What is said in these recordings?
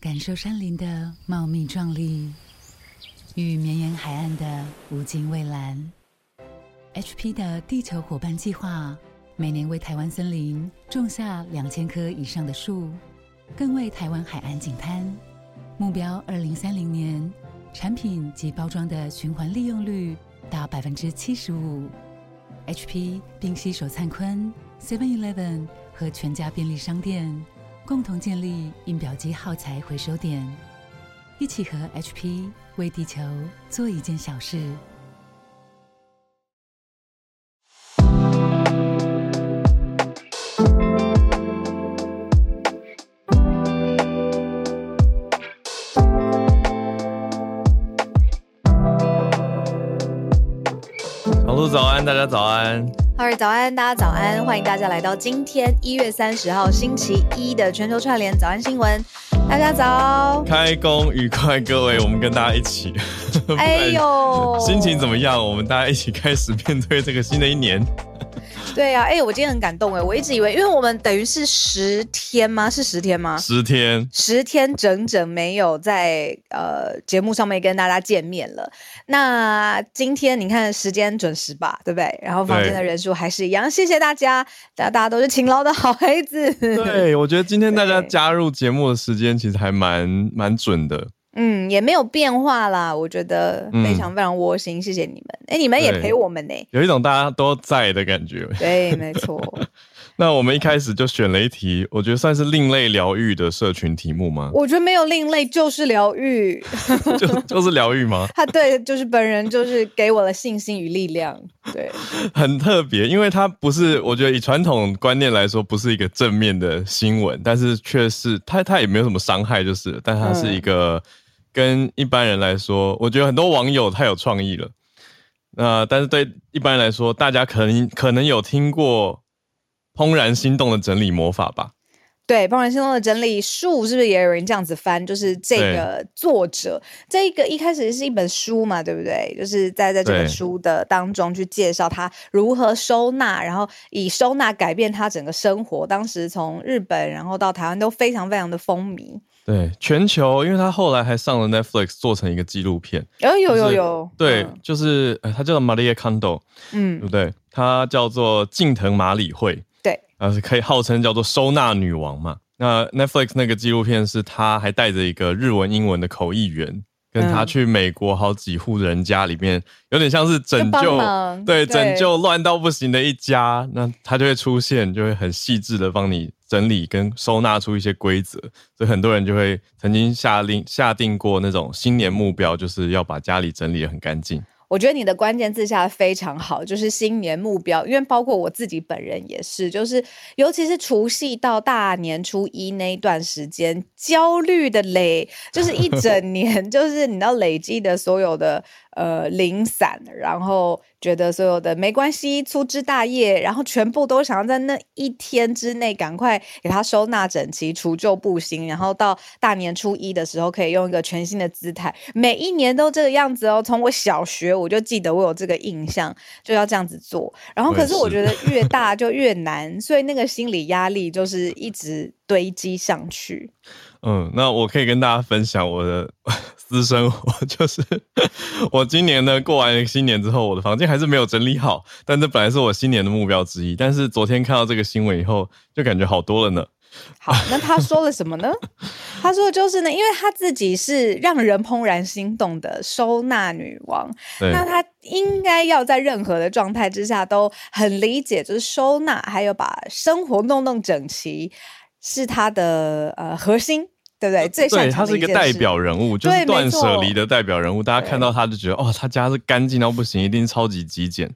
感受山林的茂密壮丽与绵延海岸的无尽蔚蓝。HP 的地球伙伴计划每年为台湾森林种下两千棵以上的树，更为台湾海岸景滩目标二零三零年产品及包装的循环利用率达百分之七十五。HP 并携手灿坤、Seven Eleven 和全家便利商店。共同建立印表机耗材回收点，一起和 HP 为地球做一件小事。小鹿早安，大家早安。哈喽，早安，大家早安！欢迎大家来到今天一月三十号星期一的全球串联早安新闻。大家早，开工愉快，各位，我们跟大家一起。哎呦，心情怎么样？我们大家一起开始面对这个新的一年。对呀、啊，哎、欸，我今天很感动哎，我一直以为，因为我们等于是十天吗？是十天吗？十天，十天整整没有在呃节目上面跟大家见面了。那今天你看时间准时吧，对不对？然后房间的人数还是一样，谢谢大家，大家大家都是勤劳的好孩子。对，我觉得今天大家加入节目的时间其实还蛮蛮准的。嗯，也没有变化啦，我觉得非常非常窝心，嗯、谢谢你们。哎，你们也陪我们呢，有一种大家都在的感觉。对，没 错。那我们一开始就选了一题，我觉得算是另类疗愈的社群题目吗？我觉得没有另类，就是疗愈，就就是疗愈吗？他对，就是本人就是给我了信心与力量。对，很特别，因为他不是，我觉得以传统观念来说，不是一个正面的新闻，但是却是他他也没有什么伤害，就是，但他是一个。嗯跟一般人来说，我觉得很多网友太有创意了。那、呃、但是对一般人来说，大家可能可能有听过《怦然心动的整理魔法》吧？对，《怦然心动的整理术》是不是也有人这样子翻？就是这个作者，这个一开始是一本书嘛，对不对？就是在在这本书的当中去介绍他如何收纳，然后以收纳改变他整个生活。当时从日本然后到台湾都非常非常的风靡。对，全球，因为他后来还上了 Netflix，做成一个纪录片。有有有有，对，嗯、就是他叫做 Maria Kondo，嗯，对不对？他叫做近藤麻理惠，对，呃，是可以号称叫做收纳女王嘛。那 Netflix 那个纪录片是他还带着一个日文、英文的口译员。跟他去美国好几户人家里面，有点像是拯救，对，拯救乱到不行的一家，那他就会出现，就会很细致的帮你整理跟收纳出一些规则，所以很多人就会曾经下令下定过那种新年目标，就是要把家里整理得很干净。我觉得你的关键字下的非常好，就是新年目标，因为包括我自己本人也是，就是尤其是除夕到大年初一那一段时间，焦虑的累，就是一整年，就是你要累积的所有的。呃，零散，然后觉得所有的没关系，粗枝大叶，然后全部都想要在那一天之内赶快给它收纳整齐，除旧布新，然后到大年初一的时候可以用一个全新的姿态。每一年都这个样子哦，从我小学我就记得我有这个印象，就要这样子做。然后可是我觉得 越大就越难，所以那个心理压力就是一直堆积上去。嗯，那我可以跟大家分享我的 私生活，就是 我今年呢过完新年之后，我的房间还是没有整理好，但这本来是我新年的目标之一。但是昨天看到这个新闻以后，就感觉好多了呢。好，那他说了什么呢？他说就是呢，因为他自己是让人怦然心动的收纳女王，那他应该要在任何的状态之下都很理解，就是收纳还有把生活弄弄整齐。是他的呃核心，对不对？最对，他是一个代表人物，就是断舍离的代表人物。大家看到他就觉得，哦，他家是干净到不行，一定超级极简。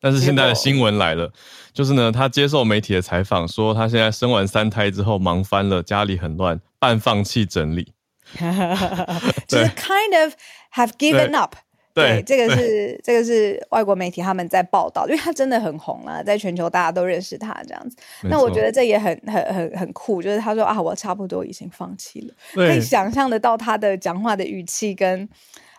但是现在的新闻来了，就是呢，他接受媒体的采访说，他现在生完三胎之后忙翻了，家里很乱，半放弃整理，就是 kind of have given up。对，对，这个是这个是外国媒体他们在报道，因为他真的很红了，在全球大家都认识他这样子。那我觉得这也很很很很酷，就是他说啊，我差不多已经放弃了，可以想象得到他的讲话的语气跟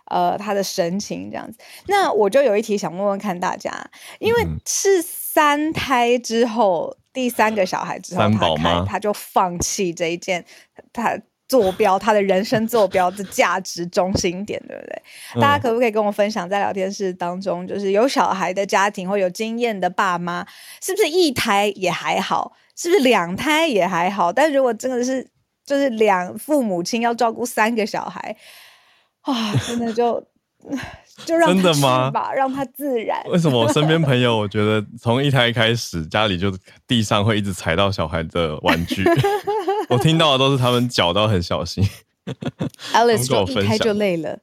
呃他的神情这样子。那我就有一题想问问看大家，因为是三胎之后，第三个小孩之后，他就放弃这一件他。坐标，他的人生坐标的价值中心点，对不对？嗯、大家可不可以跟我分享，在聊天室当中，就是有小孩的家庭或有经验的爸妈，是不是一胎也还好？是不是两胎也还好？但如果真的是就是两父母亲要照顾三个小孩，哇，真的就。就让他真的吗？让他自然。为什么我身边朋友，我觉得从一胎开始，家里就地上会一直踩到小孩的玩具。我听到的都是他们脚到很小心。Alice 说一胎就累了，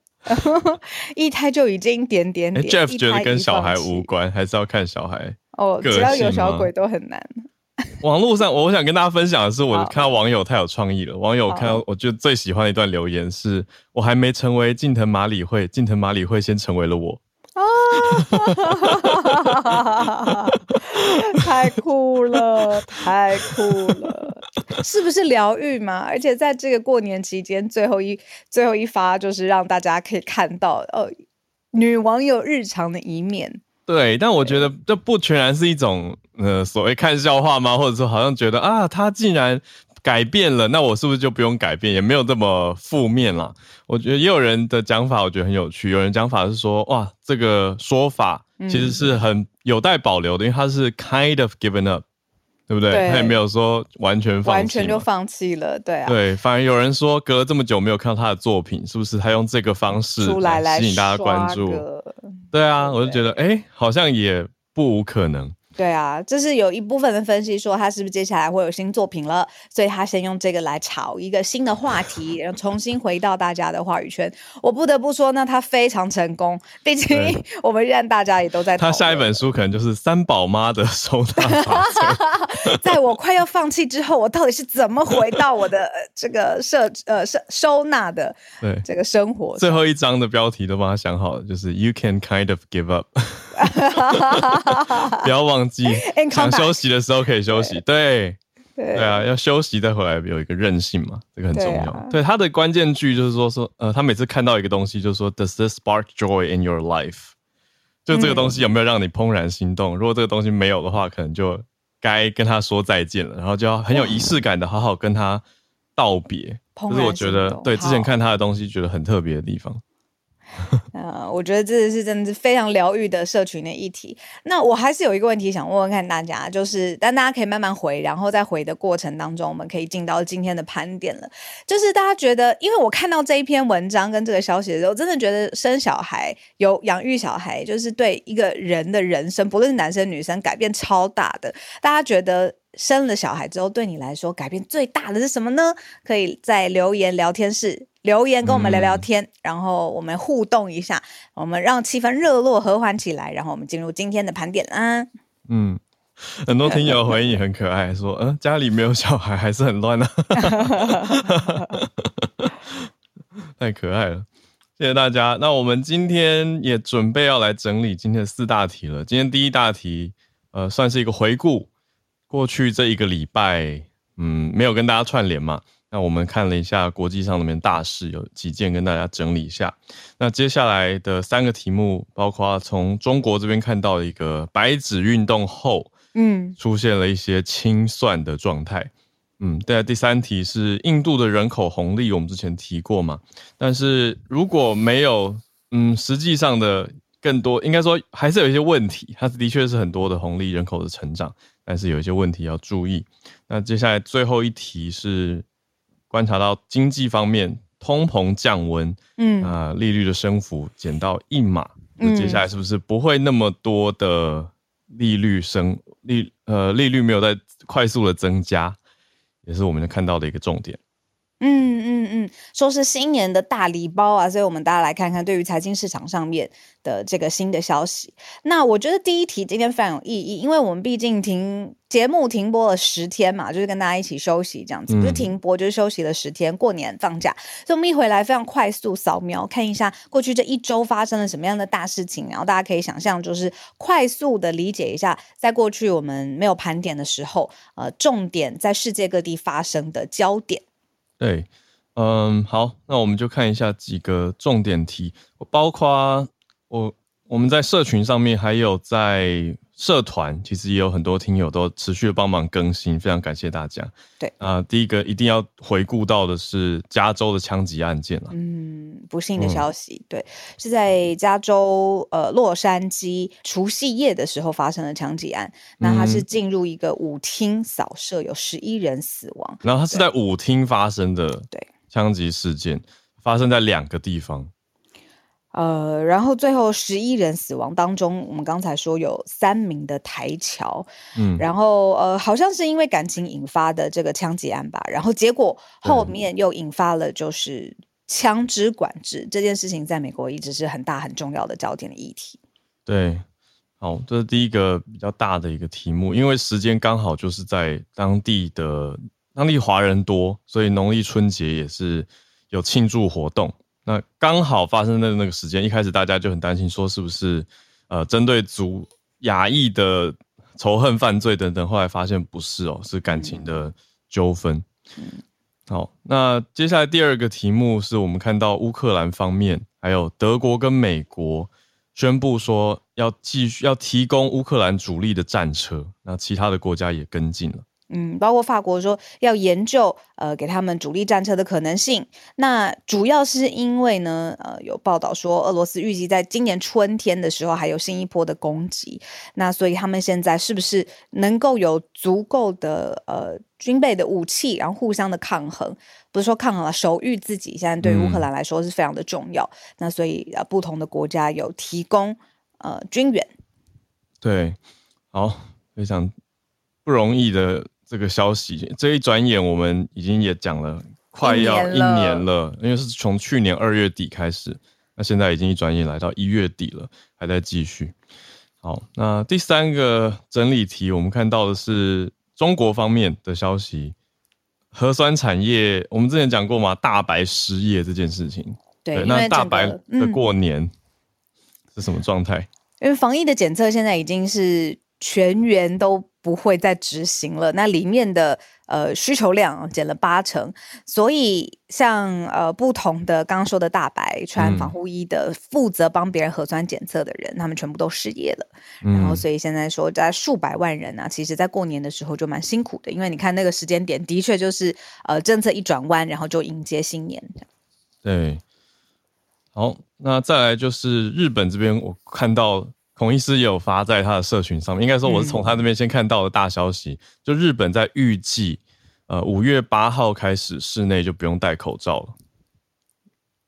一胎就已经点点点。Jeff 觉得跟小孩无关，还是要看小孩。哦，只要有小鬼都很难。网络上，我想跟大家分享的是，我看到网友太有创意了。网友看到，我觉得最喜欢的一段留言是：我还没成为近藤麻里惠，近藤麻里惠先成为了我。啊！太酷了，太酷了，是不是疗愈嘛？而且在这个过年期间，最后一最后一发就是让大家可以看到，呃，女网友日常的一面。对，但我觉得这不全然是一种呃所谓看笑话吗？或者说好像觉得啊，他竟然改变了，那我是不是就不用改变？也没有这么负面啦。我觉得也有人的讲法，我觉得很有趣。有人讲法是说，哇，这个说法其实是很有待保留的，嗯、因为他是 kind of given up。对不对？对，他也没有说完全放弃，完全就放弃了，对啊。对，反而有人说隔了这么久没有看到他的作品，是不是他用这个方式来吸引大家关注？对啊，我就觉得，哎，好像也不无可能。对啊，就是有一部分的分析说他是不是接下来会有新作品了，所以他先用这个来炒一个新的话题，然后重新回到大家的话语圈。我不得不说呢，他非常成功，毕竟我们现在大家也都在。他下一本书可能就是三宝妈的收纳法则。在我快要放弃之后，我到底是怎么回到我的这个设呃收收纳的对这个生活？最后一章的标题都帮他想好了，就是 You can kind of give up。不要忘记，想休息的时候可以休息。对，对，啊，要休息再回来，有一个韧性嘛，这个很重要。对，他的关键句就是说说，呃，他每次看到一个东西，就是说，Does this spark joy in your life？就这个东西有没有让你怦然心动？如果这个东西没有的话，可能就该跟他说再见了，然后就要很有仪式感的好好跟他道别。这是我觉得，对，之前看他的东西觉得很特别的地方。呃，我觉得这是真的是非常疗愈的社群的议题。那我还是有一个问题想问问看大家，就是但大家可以慢慢回，然后在回的过程当中，我们可以进到今天的盘点了。就是大家觉得，因为我看到这一篇文章跟这个消息的时候，真的觉得生小孩有养育小孩，就是对一个人的人生，不论是男生女生，改变超大的。大家觉得生了小孩之后，对你来说改变最大的是什么呢？可以在留言聊天室。留言跟我们聊聊天，嗯、然后我们互动一下，我们让气氛热络和缓起来，然后我们进入今天的盘点啦。嗯，很多听友回应也很可爱，说嗯，家里没有小孩还是很乱啊 太可爱了，谢谢大家。那我们今天也准备要来整理今天的四大题了。今天第一大题，呃，算是一个回顾过去这一个礼拜，嗯，没有跟大家串联嘛。那我们看了一下国际上那边大事，有几件跟大家整理一下。那接下来的三个题目，包括从中国这边看到一个白纸运动后，嗯，出现了一些清算的状态，嗯，对。第三题是印度的人口红利，我们之前提过嘛。但是如果没有，嗯，实际上的更多，应该说还是有一些问题。它的确是很多的红利人口的成长，但是有一些问题要注意。那接下来最后一题是。观察到经济方面，通膨降温，嗯啊、呃，利率的升幅减到一码，那接下来是不是不会那么多的利率升利呃利率没有在快速的增加，也是我们看到的一个重点。嗯嗯嗯，说是新年的大礼包啊，所以我们大家来看看对于财经市场上面的这个新的消息。那我觉得第一题今天非常有意义，因为我们毕竟停节目停播了十天嘛，就是跟大家一起休息这样子，不是停播就是休息了十天，过年放假，所以我们一回来非常快速扫描看一下过去这一周发生了什么样的大事情，然后大家可以想象就是快速的理解一下，在过去我们没有盘点的时候，呃，重点在世界各地发生的焦点。对，嗯，好，那我们就看一下几个重点题，包括我我们在社群上面，还有在社团其实也有很多听友都持续的帮忙更新，非常感谢大家。对啊、呃，第一个一定要回顾到的是加州的枪击案件了。嗯，不幸的消息，嗯、对，是在加州呃洛杉矶除夕夜的时候发生的枪击案。那它是进入一个舞厅扫射，有十一人死亡。然后它是在舞厅发生的，对，枪击事件发生在两个地方。呃，然后最后十一人死亡当中，我们刚才说有三名的台侨，嗯，然后呃，好像是因为感情引发的这个枪击案吧，然后结果后面又引发了就是枪支管制这件事情，在美国一直是很大很重要的焦点的议题。对，好，这是第一个比较大的一个题目，因为时间刚好就是在当地的当地华人多，所以农历春节也是有庆祝活动。那刚好发生的那个时间，一开始大家就很担心，说是不是呃针对族亚裔的仇恨犯罪等等，后来发现不是哦，是感情的纠纷。好，那接下来第二个题目是我们看到乌克兰方面，还有德国跟美国宣布说要继续要提供乌克兰主力的战车，那其他的国家也跟进了。嗯，包括法国说要研究呃给他们主力战车的可能性。那主要是因为呢，呃有报道说俄罗斯预计在今年春天的时候还有新一波的攻击。那所以他们现在是不是能够有足够的呃军备的武器，然后互相的抗衡？不是说抗衡了，守御自己。现在对乌克兰来说是非常的重要。嗯、那所以呃不同的国家有提供呃军援。对，好，非常不容易的。这个消息，这一转眼我们已经也讲了快要一年了，因为是从去年二月底开始，那现在已经一转眼来到一月底了，还在继续。好，那第三个整理题，我们看到的是中国方面的消息，核酸产业，我们之前讲过嘛，大白失业这件事情。对，对那大白的过年是什么状态？因为防疫的检测现在已经是全员都。不会再执行了。那里面的呃需求量减了八成，所以像呃不同的刚刚说的大白穿防护衣的，负责帮别人核酸检测的人，嗯、他们全部都失业了。然后所以现在说在数百万人啊，其实在过年的时候就蛮辛苦的，因为你看那个时间点的确就是呃政策一转弯，然后就迎接新年。对，好，那再来就是日本这边，我看到。孔医师也有发在他的社群上面，应该说我是从他那边先看到的大消息，嗯、就日本在预计，呃，五月八号开始室内就不用戴口罩了。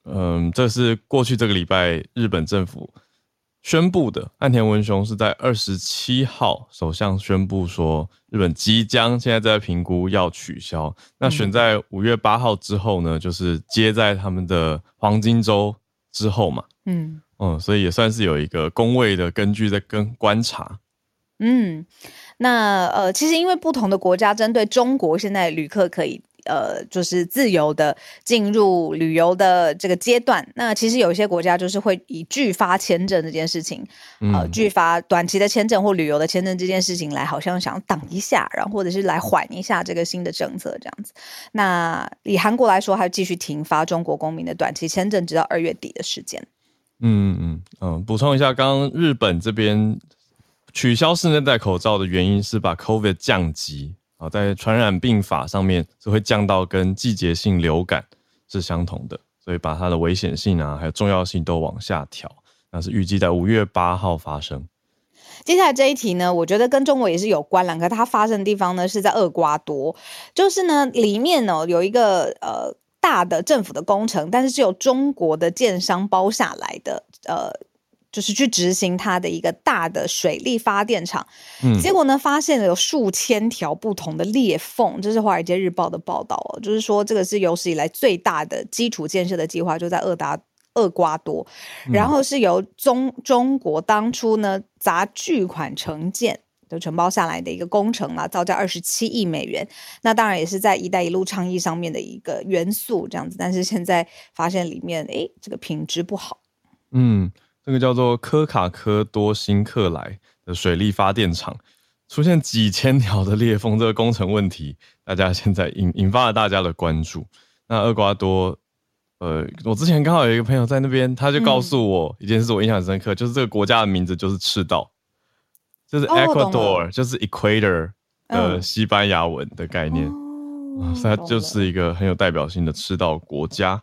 嗯，这是过去这个礼拜日本政府宣布的。岸田文雄是在二十七号首相宣布说，日本即将现在在评估要取消。那选在五月八号之后呢，就是接在他们的黄金周之后嘛。嗯。嗯，所以也算是有一个工位的根据在跟观察。嗯，那呃，其实因为不同的国家针对中国现在旅客可以呃，就是自由的进入旅游的这个阶段，那其实有一些国家就是会以拒发签证这件事情，呃，拒发短期的签证或旅游的签证这件事情来，好像想挡一下，然后或者是来缓一下这个新的政策这样子。那以韩国来说，还继续停发中国公民的短期签证，直到二月底的时间。嗯嗯嗯，补充一下，刚刚日本这边取消室内戴口罩的原因是把 COVID 降级啊，在传染病法上面是会降到跟季节性流感是相同的，所以把它的危险性啊还有重要性都往下调。那是预计在五月八号发生。接下来这一题呢，我觉得跟中国也是有关了，可它发生的地方呢是在厄瓜多，就是呢里面呢有一个呃。大的政府的工程，但是是由中国的建商包下来的，呃，就是去执行它的一个大的水力发电厂。嗯，结果呢，发现了有数千条不同的裂缝，这是《华尔街日报》的报道哦，就是说这个是有史以来最大的基础建设的计划，就在厄达厄瓜多，然后是由中中国当初呢砸巨款承建。就承包下来的一个工程嘛，造价二十七亿美元。那当然也是在“一带一路”倡议上面的一个元素，这样子。但是现在发现里面，哎，这个品质不好。嗯，这个叫做科卡科多辛克莱的水力发电厂出现几千条的裂缝，这个工程问题，大家现在引引发了大家的关注。那厄瓜多，呃，我之前刚好有一个朋友在那边，他就告诉我一件事，我印象很深刻，嗯、就是这个国家的名字就是赤道。就是 Ecuador，、哦、就是 Equator 的西班牙文的概念，嗯、它就是一个很有代表性的赤道国家。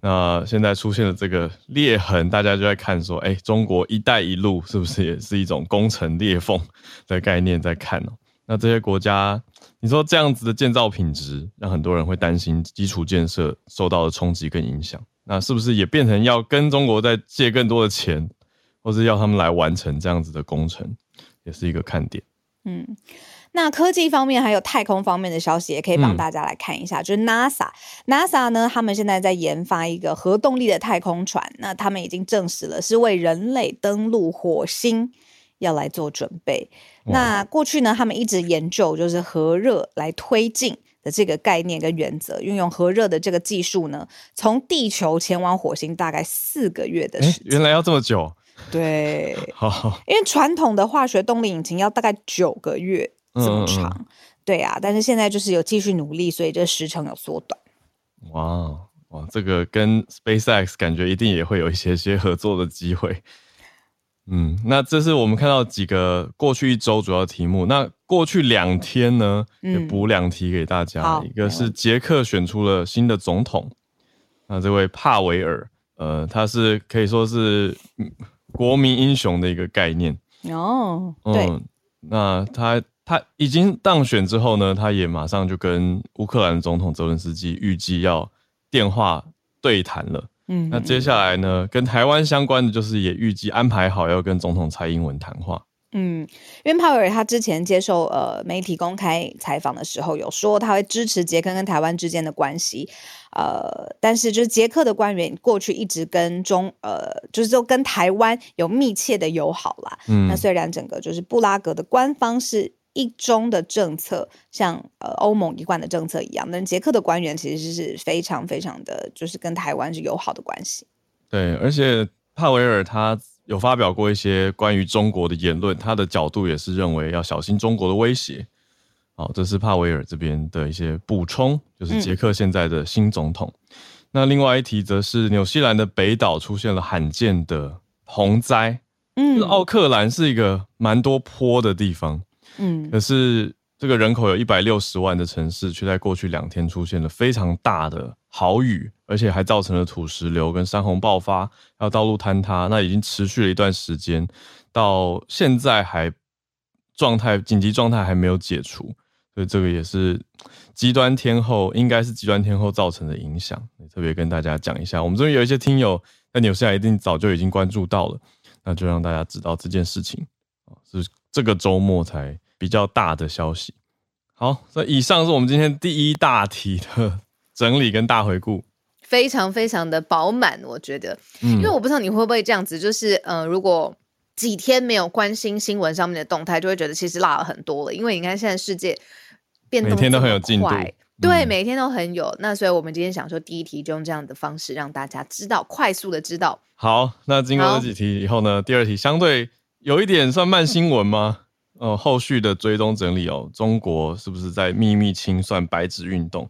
那现在出现了这个裂痕，大家就在看说，哎、欸，中国“一带一路”是不是也是一种工程裂缝的概念在看呢？那这些国家，你说这样子的建造品质，让很多人会担心基础建设受到的冲击跟影响。那是不是也变成要跟中国再借更多的钱，或是要他们来完成这样子的工程，也是一个看点。嗯。那科技方面还有太空方面的消息，也可以帮大家来看一下。嗯、就是 NASA，NASA 呢，他们现在在研发一个核动力的太空船。那他们已经证实了，是为人类登陆火星要来做准备。那过去呢，他们一直研究就是核热来推进的这个概念跟原则，运用核热的这个技术呢，从地球前往火星大概四个月的时间。原来要这么久？对，好，因为传统的化学动力引擎要大概九个月。这么长，嗯、对呀、啊，但是现在就是有继续努力，所以这时程有缩短。哇哇，这个跟 SpaceX 感觉一定也会有一些些合作的机会。嗯，那这是我们看到几个过去一周主要题目。那过去两天呢，也补两题给大家。嗯、一个是捷克选出了新的总统，那这位帕维尔，呃，他是可以说是国民英雄的一个概念。哦，对，嗯、那他。他已经当选之后呢，他也马上就跟乌克兰总统泽连斯基预计要电话对谈了。嗯，那接下来呢，跟台湾相关的就是也预计安排好要跟总统蔡英文谈话。嗯，因为帕维尔他之前接受呃媒体公开采访的时候有说他会支持捷克跟台湾之间的关系。呃，但是就是捷克的官员过去一直跟中呃，就是说跟台湾有密切的友好啦。嗯，那虽然整个就是布拉格的官方是。一中的政策，像呃欧盟一贯的政策一样，但捷克的官员其实是非常非常的就是跟台湾是友好的关系。对，而且帕维尔他有发表过一些关于中国的言论，他的角度也是认为要小心中国的威胁。好，这是帕维尔这边的一些补充，就是捷克现在的新总统。嗯、那另外一题则是纽西兰的北岛出现了罕见的洪灾，嗯，奥克兰是一个蛮多坡的地方。嗯，可是这个人口有一百六十万的城市，却在过去两天出现了非常大的豪雨，而且还造成了土石流跟山洪爆发，还有道路坍塌。那已经持续了一段时间，到现在还状态紧急状态还没有解除，所以这个也是极端天候，应该是极端天候造成的影响。特别跟大家讲一下，我们这边有一些听友在纽西兰一定早就已经关注到了，那就让大家知道这件事情是这个周末才。比较大的消息，好，那以上是我们今天第一大题的整理跟大回顾，非常非常的饱满，我觉得，嗯，因为我不知道你会不会这样子，就是，呃，如果几天没有关心新闻上面的动态，就会觉得其实落了很多了，因为你看现在世界变动，每天都很有进度，对，每天都很有，那所以我们今天想说第一题就用这样的方式让大家知道，快速的知道。好，那经过这几题以后呢，第二题相对有一点算慢新闻吗？哦，后续的追踪整理哦，中国是不是在秘密清算白纸运动？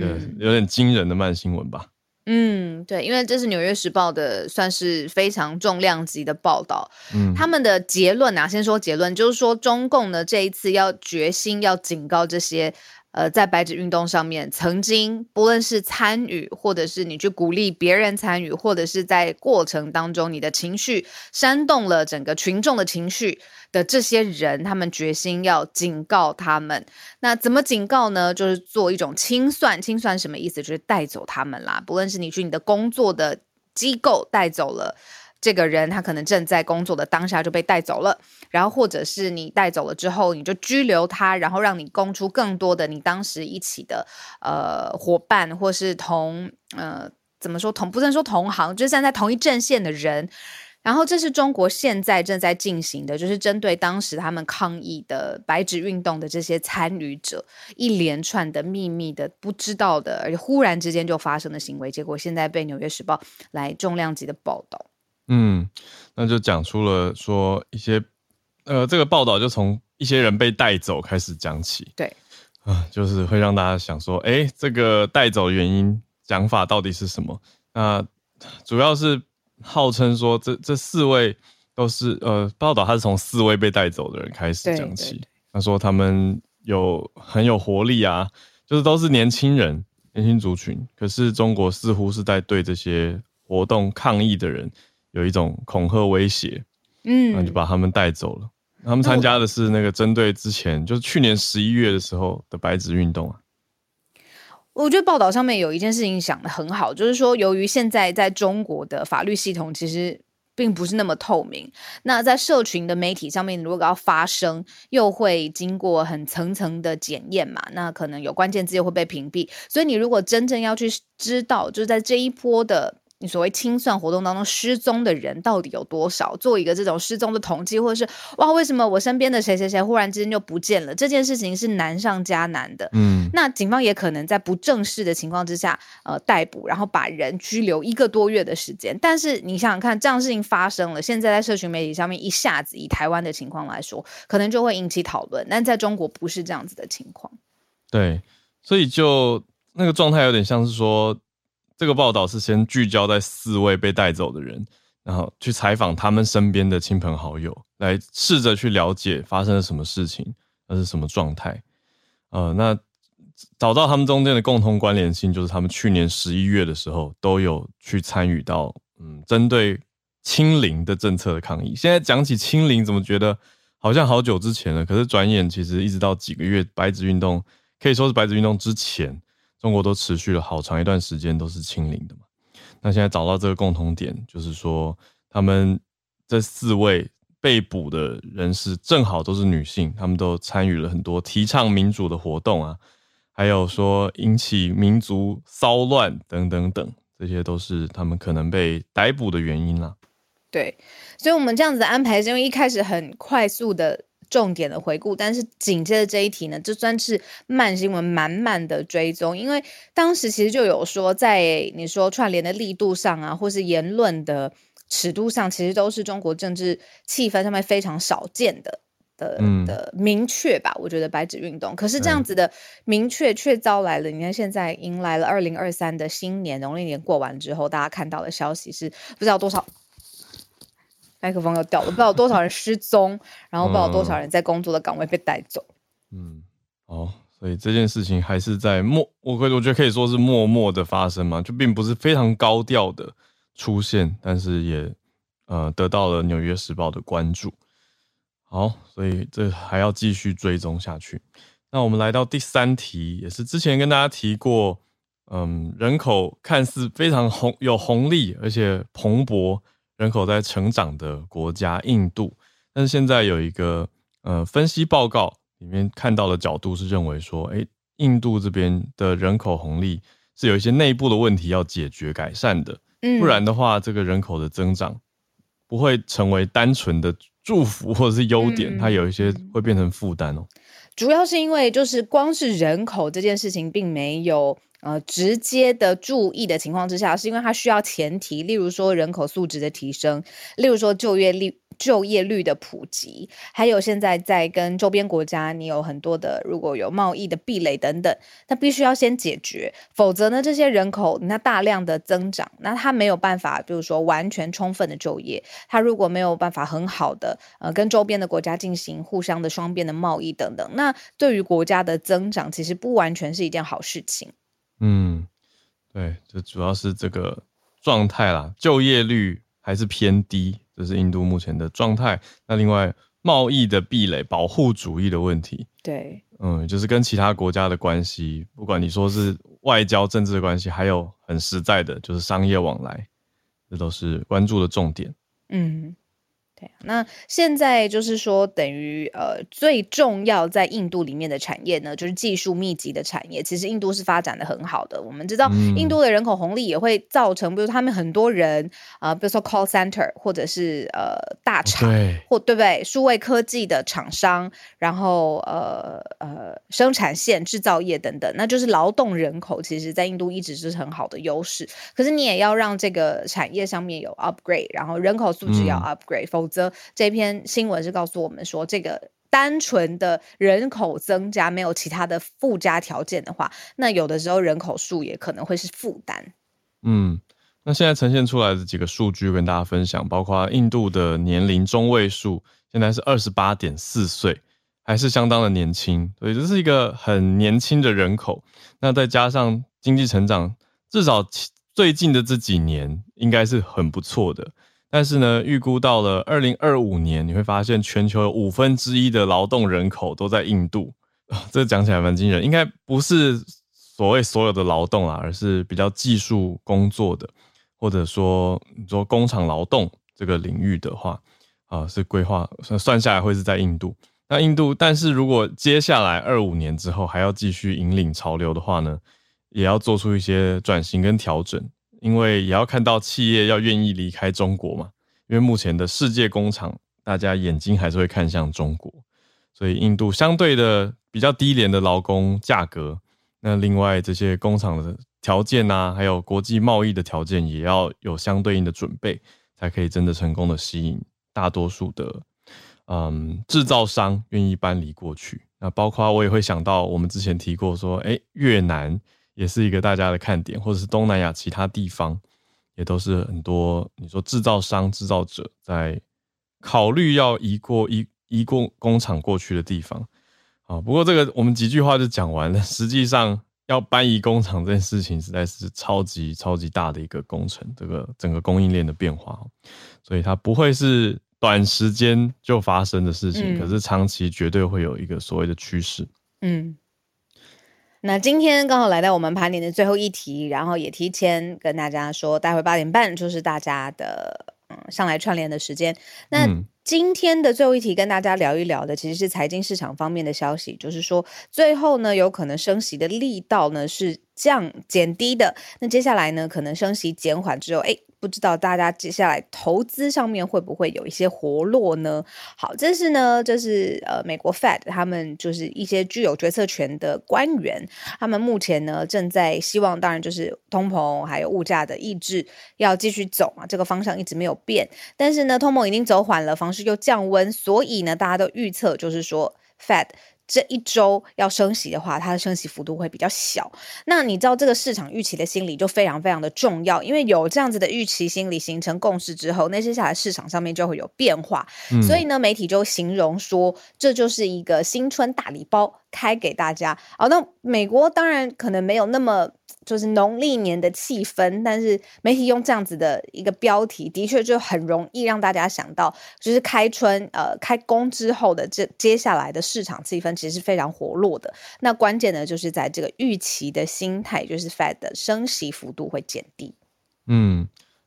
嗯，有点惊人的慢新闻吧？嗯，对，因为这是《纽约时报》的算是非常重量级的报道。嗯，他们的结论啊，先说结论，就是说中共呢这一次要决心要警告这些。呃，在白纸运动上面，曾经不论是参与，或者是你去鼓励别人参与，或者是在过程当中你的情绪煽动了整个群众的情绪的这些人，他们决心要警告他们。那怎么警告呢？就是做一种清算，清算什么意思？就是带走他们啦。不论是你去你的工作的机构带走了。这个人他可能正在工作的当下就被带走了，然后或者是你带走了之后，你就拘留他，然后让你供出更多的你当时一起的呃伙伴，或是同呃怎么说同不能说同行，就是站在同一阵线的人。然后这是中国现在正在进行的，就是针对当时他们抗议的白纸运动的这些参与者，一连串的秘密的不知道的，而且忽然之间就发生的行为，结果现在被《纽约时报》来重量级的报道。嗯，那就讲出了说一些，呃，这个报道就从一些人被带走开始讲起。对，啊、呃，就是会让大家想说，哎，这个带走原因讲法到底是什么？那主要是号称说这这四位都是呃报道，他是从四位被带走的人开始讲起。他说他们有很有活力啊，就是都是年轻人、年轻族群。可是中国似乎是在对这些活动抗议的人有一种恐吓威胁，嗯，然后就把他们带走了。他们参加的是那个针对之前，就是去年十一月的时候的白纸运动啊。我觉得报道上面有一件事情想的很好，就是说，由于现在在中国的法律系统其实并不是那么透明，那在社群的媒体上面，如果要发声，又会经过很层层的检验嘛，那可能有关键字又会被屏蔽，所以你如果真正要去知道，就是在这一波的。你所谓清算活动当中失踪的人到底有多少？做一个这种失踪的统计，或者是哇，为什么我身边的谁谁谁忽然之间就不见了？这件事情是难上加难的。嗯，那警方也可能在不正式的情况之下，呃，逮捕，然后把人拘留一个多月的时间。但是你想想看，这样事情发生了，现在在社群媒体上面一下子以台湾的情况来说，可能就会引起讨论。但在中国不是这样子的情况。对，所以就那个状态有点像是说。这个报道是先聚焦在四位被带走的人，然后去采访他们身边的亲朋好友，来试着去了解发生了什么事情，那是什么状态。呃，那找到他们中间的共同关联性，就是他们去年十一月的时候都有去参与到，嗯，针对清零的政策的抗议。现在讲起清零，怎么觉得好像好久之前了？可是转眼其实一直到几个月，白纸运动可以说是白纸运动之前。中国都持续了好长一段时间都是清零的嘛，那现在找到这个共同点，就是说他们这四位被捕的人士正好都是女性，他们都参与了很多提倡民主的活动啊，还有说引起民族骚乱等等等，这些都是他们可能被逮捕的原因啦。对，所以我们这样子的安排是因为一开始很快速的。重点的回顾，但是紧接着这一题呢，就算是慢新闻满满的追踪，因为当时其实就有说，在你说串联的力度上啊，或是言论的尺度上，其实都是中国政治气氛上面非常少见的的、嗯、的明确吧。我觉得白纸运动，可是这样子的明确却招来了。你看现在迎来了二零二三的新年，农历年过完之后，大家看到的消息是不知道多少。麦克风又掉了，不知道多少人失踪，然后不知道多少人在工作的岗位被带走。嗯，哦，所以这件事情还是在默，我可我觉得可以说是默默的发生嘛，就并不是非常高调的出现，但是也呃得到了《纽约时报》的关注。好，所以这还要继续追踪下去。那我们来到第三题，也是之前跟大家提过，嗯，人口看似非常红，有红利，而且蓬勃。人口在成长的国家印度，但是现在有一个呃分析报告里面看到的角度是认为说，诶，印度这边的人口红利是有一些内部的问题要解决改善的，不然的话，这个人口的增长不会成为单纯的祝福或者是优点，它有一些会变成负担哦。主要是因为就是光是人口这件事情并没有。呃，直接的注意的情况之下，是因为它需要前提，例如说人口素质的提升，例如说就业率、就业率的普及，还有现在在跟周边国家，你有很多的如果有贸易的壁垒等等，那必须要先解决，否则呢，这些人口那大量的增长，那他没有办法，比如说完全充分的就业，他如果没有办法很好的呃跟周边的国家进行互相的双边的贸易等等，那对于国家的增长，其实不完全是一件好事情。嗯，对，就主要是这个状态啦，就业率还是偏低，这是印度目前的状态。那另外，贸易的壁垒、保护主义的问题，对，嗯，就是跟其他国家的关系，不管你说是外交、政治的关系，还有很实在的，就是商业往来，这都是关注的重点。嗯。对，那现在就是说，等于呃，最重要在印度里面的产业呢，就是技术密集的产业。其实印度是发展的很好的。我们知道，印度的人口红利也会造成，比如他们很多人啊、呃，比如说 call center 或者是呃大厂，对或对不对？数位科技的厂商，然后呃呃生产线制造业等等，那就是劳动人口，其实在印度一直是很好的优势。可是你也要让这个产业上面有 upgrade，然后人口素质要 upgrade，否、嗯。则这篇新闻是告诉我们说，这个单纯的人口增加没有其他的附加条件的话，那有的时候人口数也可能会是负担。嗯，那现在呈现出来的几个数据跟大家分享，包括印度的年龄中位数现在是二十八点四岁，还是相当的年轻，所以这是一个很年轻的人口。那再加上经济成长，至少最近的这几年应该是很不错的。但是呢，预估到了二零二五年，你会发现全球有五分之一的劳动人口都在印度。这讲起来蛮惊人，应该不是所谓所有的劳动啊，而是比较技术工作的。或者说，你说工厂劳动这个领域的话，啊，是规划算算下来会是在印度。那印度，但是如果接下来二五年之后还要继续引领潮流的话呢，也要做出一些转型跟调整，因为也要看到企业要愿意离开中国嘛。因为目前的世界工厂，大家眼睛还是会看向中国，所以印度相对的比较低廉的劳工价格，那另外这些工厂的。条件呐、啊，还有国际贸易的条件，也要有相对应的准备，才可以真的成功的吸引大多数的嗯制造商愿意搬离过去。那包括我也会想到，我们之前提过说，哎，越南也是一个大家的看点，或者是东南亚其他地方，也都是很多你说制造商、制造者在考虑要移过移移过工厂过去的地方。啊，不过这个我们几句话就讲完了，实际上。要搬移工厂这件事情实在是超级超级大的一个工程，这个整个供应链的变化，所以它不会是短时间就发生的事情，嗯、可是长期绝对会有一个所谓的趋势。嗯，那今天刚好来到我们盘点的最后一题，然后也提前跟大家说，待会八点半就是大家的嗯上来串联的时间。那、嗯今天的最后一题跟大家聊一聊的，其实是财经市场方面的消息，就是说最后呢，有可能升息的力道呢是降减低的。那接下来呢，可能升息减缓之后，哎。不知道大家接下来投资上面会不会有一些活络呢？好，这是呢，这是呃美国 Fed 他们就是一些具有决策权的官员，他们目前呢正在希望，当然就是通膨还有物价的抑制要继续走啊，这个方向一直没有变。但是呢，通膨已经走缓了，房市又降温，所以呢，大家都预测就是说 Fed。这一周要升息的话，它的升息幅度会比较小。那你知道这个市场预期的心理就非常非常的重要，因为有这样子的预期心理形成共识之后，那接下来市场上面就会有变化。嗯、所以呢，媒体就形容说，这就是一个新春大礼包开给大家。哦，那美国当然可能没有那么。就是农历年的气氛，但是媒体用这样子的一个标题，的确就很容易让大家想到，就是开春呃开工之后的这接下来的市场气氛其实是非常活络的。那关键呢，就是在这个预期的心态，就是 Fed 的升息幅度会减低。嗯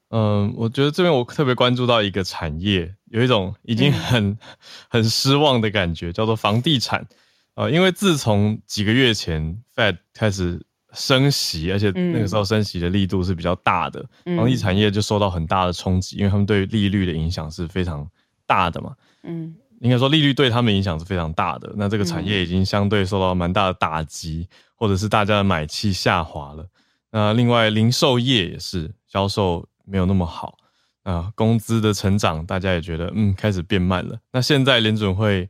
嗯、呃，我觉得这边我特别关注到一个产业，有一种已经很、嗯、很失望的感觉，叫做房地产。呃，因为自从几个月前 Fed 开始。升息，而且那个时候升息的力度是比较大的，嗯、房地产业就受到很大的冲击，因为他们对利率的影响是非常大的嘛。嗯，应该说利率对他们影响是非常大的。那这个产业已经相对受到蛮大的打击，或者是大家的买气下滑了。那另外零售业也是销售没有那么好啊，工资的成长大家也觉得嗯开始变慢了。那现在联准会。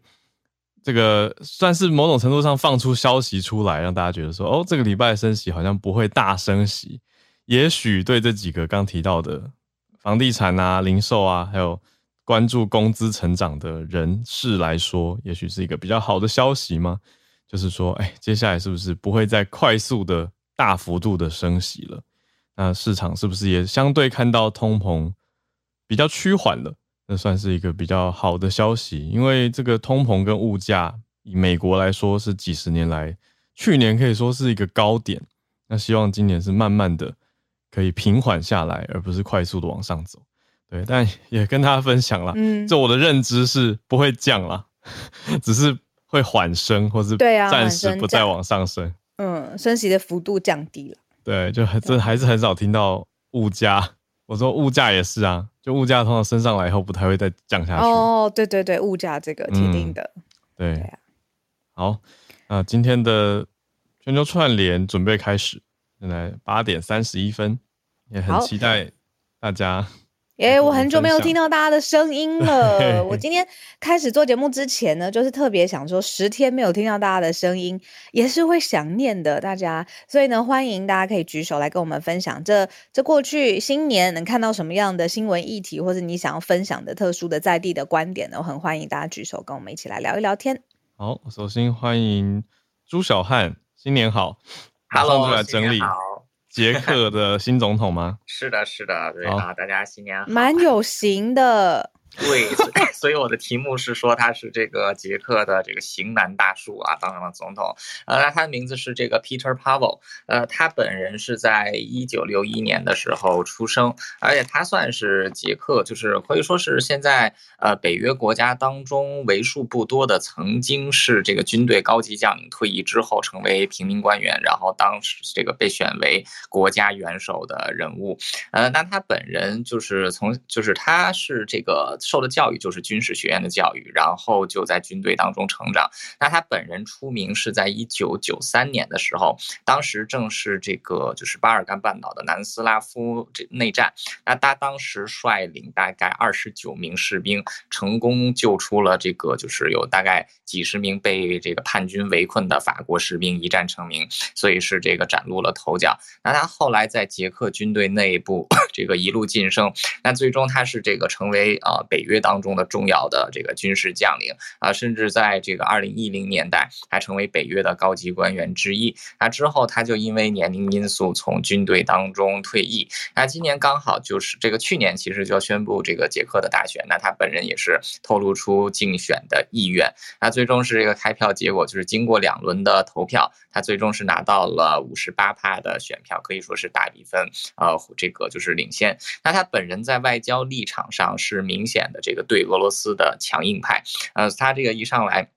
这个算是某种程度上放出消息出来，让大家觉得说，哦，这个礼拜升息好像不会大升息，也许对这几个刚提到的房地产啊、零售啊，还有关注工资成长的人士来说，也许是一个比较好的消息吗？就是说，哎，接下来是不是不会再快速的大幅度的升息了？那市场是不是也相对看到通膨比较趋缓了？这算是一个比较好的消息，因为这个通膨跟物价，以美国来说是几十年来，去年可以说是一个高点。那希望今年是慢慢的可以平缓下来，而不是快速的往上走。对，但 也跟大家分享了，嗯，就我的认知是不会降了，只是会缓升，或是对啊暂时不再往上升。嗯，升息的幅度降低了。对，就还真还是很少听到物价。我说物价也是啊。就物价通常升上来以后，不太会再降下去。哦，对对对，物价这个铁定的。嗯、对，对啊、好，那今天的全球串联准备开始，现在八点三十一分，也很期待大家耶，yeah, 我很久没有听到大家的声音了。我今天开始做节目之前呢，就是特别想说，十天没有听到大家的声音，也是会想念的，大家。所以呢，欢迎大家可以举手来跟我们分享这，这这过去新年能看到什么样的新闻议题，或者你想要分享的特殊的在地的观点呢？我很欢迎大家举手，跟我们一起来聊一聊天。好，首先欢迎朱小汉，新年好，Hello，来整理。捷克的新总统吗？是的，是的，对啊，大家新年好，蛮有型的。对，所以我的题目是说他是这个捷克的这个型男大叔啊，当上了总统。呃，那他的名字是这个 Peter Pavel，呃，他本人是在一九六一年的时候出生，而且他算是捷克，就是可以说是现在呃北约国家当中为数不多的曾经是这个军队高级将领退役之后成为平民官员，然后当时这个被选为国家元首的人物。呃，那他本人就是从就是他是这个。受的教育就是军事学院的教育，然后就在军队当中成长。那他本人出名是在一九九三年的时候，当时正是这个就是巴尔干半岛的南斯拉夫这内战。那他当时率领大概二十九名士兵，成功救出了这个就是有大概几十名被这个叛军围困的法国士兵，一战成名，所以是这个崭露了头角。那他后来在捷克军队内部 这个一路晋升，那最终他是这个成为啊。北约当中的重要的这个军事将领啊，甚至在这个二零一零年代还成为北约的高级官员之一。那之后他就因为年龄因素从军队当中退役。那今年刚好就是这个去年其实就宣布这个捷克的大选，那他本人也是透露出竞选的意愿。那最终是这个开票结果，就是经过两轮的投票，他最终是拿到了五十八趴的选票，可以说是大比分，呃，这个就是领先。那他本人在外交立场上是明显。的这个对俄罗斯的强硬派，呃，他这个一上来，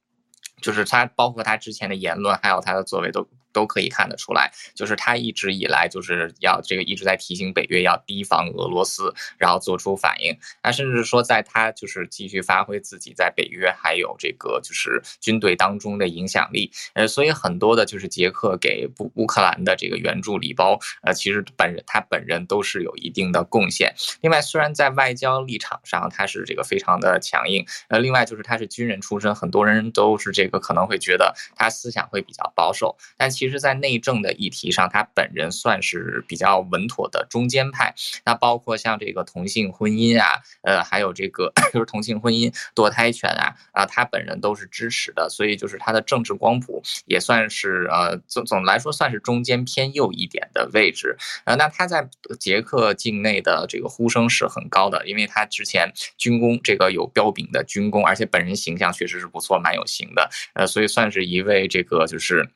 就是他包括他之前的言论，还有他的作为都。都可以看得出来，就是他一直以来就是要这个一直在提醒北约要提防俄罗斯，然后做出反应。那甚至说，在他就是继续发挥自己在北约还有这个就是军队当中的影响力。呃，所以很多的就是捷克给乌乌克兰的这个援助礼包，呃，其实本人他本人都是有一定的贡献。另外，虽然在外交立场上他是这个非常的强硬，呃，另外就是他是军人出身，很多人都是这个可能会觉得他思想会比较保守，但其。其实，在内政的议题上，他本人算是比较稳妥的中间派。那包括像这个同性婚姻啊，呃，还有这个 就是同性婚姻、堕胎权啊，啊，他本人都是支持的。所以，就是他的政治光谱也算是呃，总总来说算是中间偏右一点的位置。呃，那他在捷克境内的这个呼声是很高的，因为他之前军功这个有彪炳的军功，而且本人形象确实是不错，蛮有型的。呃，所以算是一位这个就是。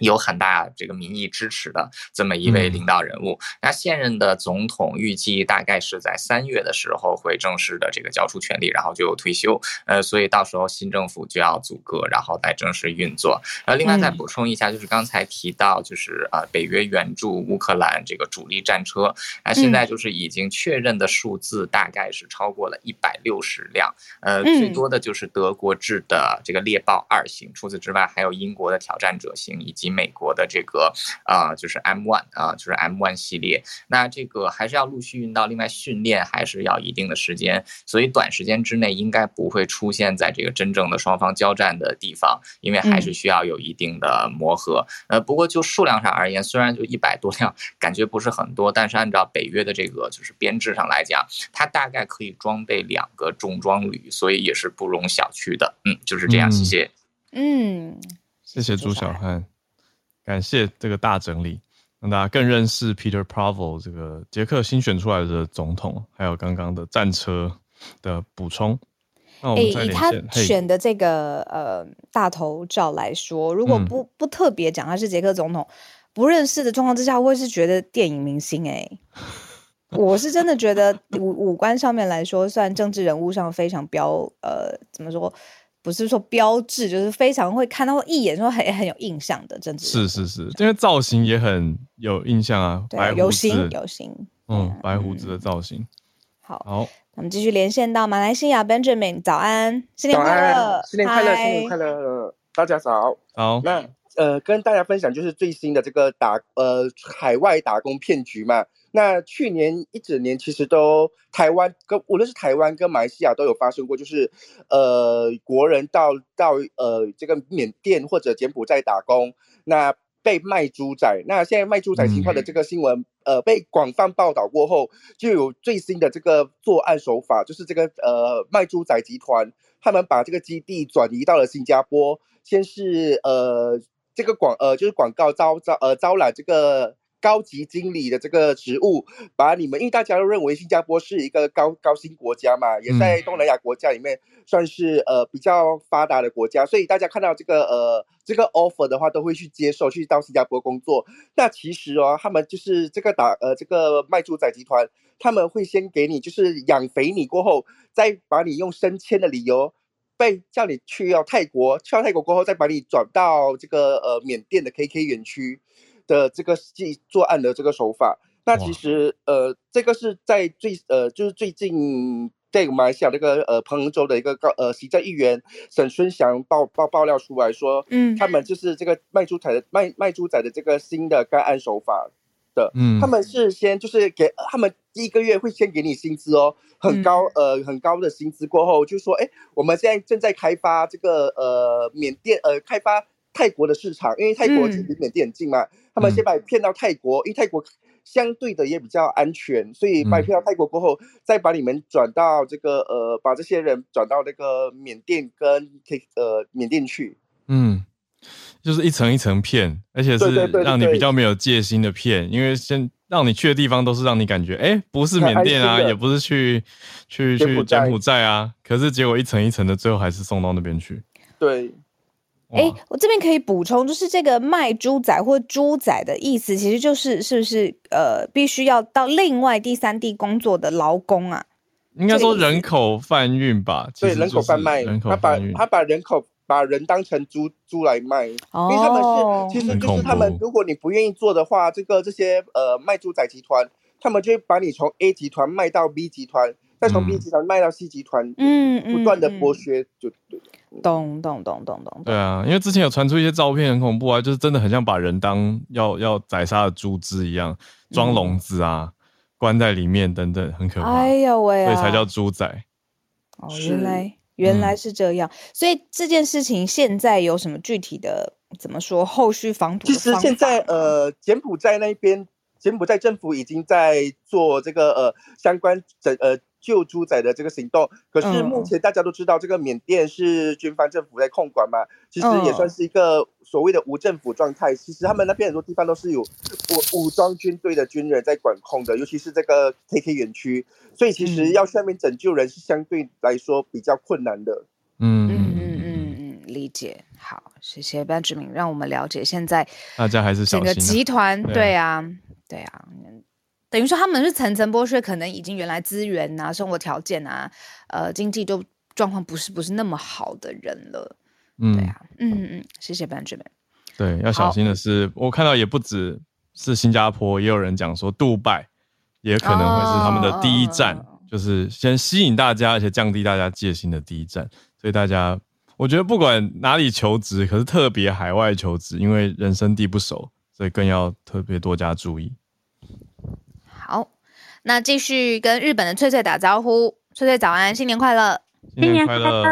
有很大这个民意支持的这么一位领导人物，嗯、那现任的总统预计大概是在三月的时候会正式的这个交出权力，然后就退休。呃，所以到时候新政府就要组阁，然后再正式运作。呃，另外再补充一下，就是刚才提到，就是呃北约援助乌克兰这个主力战车，那、呃、现在就是已经确认的数字大概是超过了一百六十辆。呃，最多的就是德国制的这个猎豹二型，除此之外还有英国的挑战者型以及。及美国的这个啊、呃，就是 M one 啊、呃，就是 M one 系列，那这个还是要陆续运到。另外训练还是要一定的时间，所以短时间之内应该不会出现在这个真正的双方交战的地方，因为还是需要有一定的磨合。呃，不过就数量上而言，虽然就一百多辆，感觉不是很多，但是按照北约的这个就是编制上来讲，它大概可以装备两个重装旅，所以也是不容小觑的。嗯，就是这样。谢谢。嗯，谢谢朱小汉。感谢这个大整理，让大家更认识 Peter Pavel 这个捷克新选出来的总统，还有刚刚的战车的补充。那我们再连线，以他选的这个呃大头照来说，如果不、嗯、不特别讲他是捷克总统，不认识的状况之下，我会是觉得电影明星哎、欸，我是真的觉得五五官上面来说，算政治人物上非常标呃怎么说？不是说标志，就是非常会看到一眼说很很有印象的真的。是是是，因为造型也很有印象啊，对白胡子，有型有型，嗯，白胡子的造型。好，好，我们继续连线到马来西亚 Benjamin，早安，新年快乐，新年快乐，新年快乐，大家早。好，那呃，跟大家分享就是最新的这个打呃海外打工骗局嘛。那去年一整年其实都台湾跟无论是台湾跟马来西亚都有发生过，就是呃国人到到呃这个缅甸或者柬埔寨打工，那被卖猪仔。那现在卖猪仔情况的这个新闻，呃被广泛报道过后，就有最新的这个作案手法，就是这个呃卖猪仔集团，他们把这个基地转移到了新加坡，先是呃这个广呃就是广告招招呃招揽这个。高级经理的这个职务，把你们，因为大家都认为新加坡是一个高高薪国家嘛，也在东南亚国家里面算是呃比较发达的国家，所以大家看到这个呃这个 offer 的话，都会去接受，去到新加坡工作。那其实哦，他们就是这个打呃这个卖猪仔集团，他们会先给你就是养肥你过后，再把你用升迁的理由被叫你去到泰国，去到泰国过后，再把你转到这个呃缅甸的 KK 园区。的这个记作案的这个手法，那其实呃，这个是在最呃，就是最近在马来西亚这个呃彭州的一个高呃行政议员沈春祥爆爆爆料出来说，嗯，他们就是这个卖猪仔的卖卖猪仔的这个新的该案手法的，嗯，他们是先就是给他们第一个月会先给你薪资哦，很高、嗯、呃很高的薪资过后就说，哎，我们现在正在开发这个呃缅甸呃开发。泰国的市场，因为泰国离缅甸很近嘛，嗯、他们先把你骗到泰国，因为泰国相对的也比较安全，所以把你骗到泰国过后，嗯、再把你们转到这个呃，把这些人转到那个缅甸跟呃缅甸去。嗯，就是一层一层骗，而且是让你比较没有戒心的骗，因为先让你去的地方都是让你感觉，哎，不是缅甸啊，也不是去去去柬埔寨啊，可是结果一层一层的，最后还是送到那边去。对。哎，我这边可以补充，就是这个卖猪仔或猪仔的意思，其实就是是不是呃，必须要到另外第三地工作的劳工啊？应该说人口贩运吧？对，人口贩卖，他把他把人口把人当成猪猪来卖，哦、因为他们是其实就是他们，如果你不愿意做的话，这个这些呃卖猪仔集团，他们就会把你从 A 集团卖到 B 集团，再从 B 集团卖到 C 集团，嗯，不断的剥削，就对。咚咚咚咚咚！对啊，因为之前有传出一些照片，很恐怖啊，就是真的很像把人当要要宰杀的猪只一样，装笼子啊，嗯、关在里面等等，很可怕。哎呦喂、啊，所以才叫猪仔。哦，原来原来是这样，嗯、所以这件事情现在有什么具体的怎么说后续防堵？其实现在呃，柬埔寨那边，柬埔寨政府已经在做这个呃相关整呃。救猪仔的这个行动，可是目前大家都知道，这个缅甸是军方政府在控管嘛，其实也算是一个所谓的无政府状态。其实他们那边很多地方都是有武武装军队的军人在管控的，尤其是这个 KK 园区，所以其实要下面拯救人是相对来说比较困难的。嗯嗯嗯嗯嗯，理解。好，谢谢班智铭，让我们了解现在大家还是整个集团，对啊，对啊。等于说他们是层层剥削，可能已经原来资源啊、生活条件啊、呃经济都状况不是不是那么好的人了。嗯，对啊，嗯嗯嗯，谢谢班智铭。对，要小心的是，我看到也不只是新加坡，也有人讲说，杜拜也可能会是他们的第一站，哦、就是先吸引大家，而且降低大家戒心的第一站。所以大家，我觉得不管哪里求职，可是特别海外求职，因为人生地不熟，所以更要特别多加注意。好，那继续跟日本的翠翠打招呼。翠翠早安，新年快乐！新年快乐！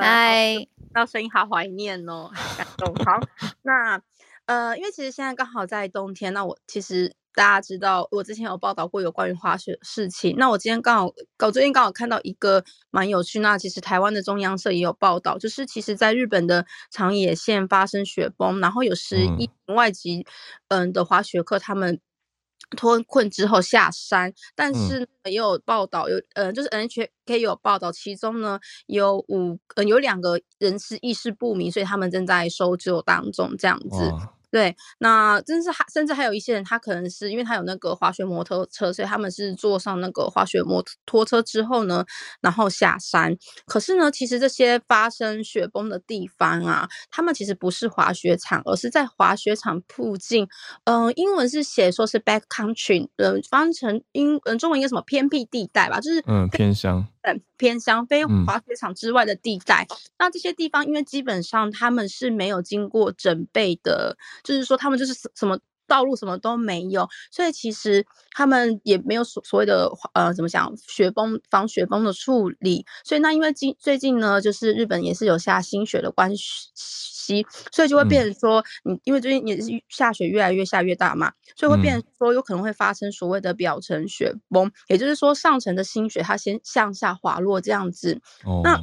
嗨，到声音好怀念哦，感动。好，那呃，因为其实现在刚好在冬天，那我其实大家知道，我之前有报道过有关于滑雪的事情。那我今天刚好，我最近刚好看到一个蛮有趣。那其实台湾的中央社也有报道，就是其实在日本的长野县发生雪崩，然后有十一名外籍嗯的滑雪客他们。脱困之后下山，但是也有报道，有呃，就是 NHK 有报道，其中呢有五呃有两个人是意识不明，所以他们正在搜救当中，这样子。对，那真是还甚至还有一些人，他可能是因为他有那个滑雪摩托车，所以他们是坐上那个滑雪摩托车之后呢，然后下山。可是呢，其实这些发生雪崩的地方啊，他们其实不是滑雪场，而是在滑雪场附近。嗯、英文是写说是 back country，嗯、呃，翻成英嗯中文应该什么偏僻地带吧，就是嗯偏乡。偏乡非滑雪场之外的地带，嗯、那这些地方因为基本上他们是没有经过准备的，就是说他们就是什么道路什么都没有，所以其实他们也没有所所谓的呃怎么讲雪崩防雪崩的处理，所以那因为近最近呢，就是日本也是有下新雪的关系，所以就会变成说，你、嗯、因为最近也是下雪越来越下越大嘛，所以会变成说有可能会发生所谓的表层雪崩，嗯、也就是说上层的新雪它先向下滑落这样子，哦、那。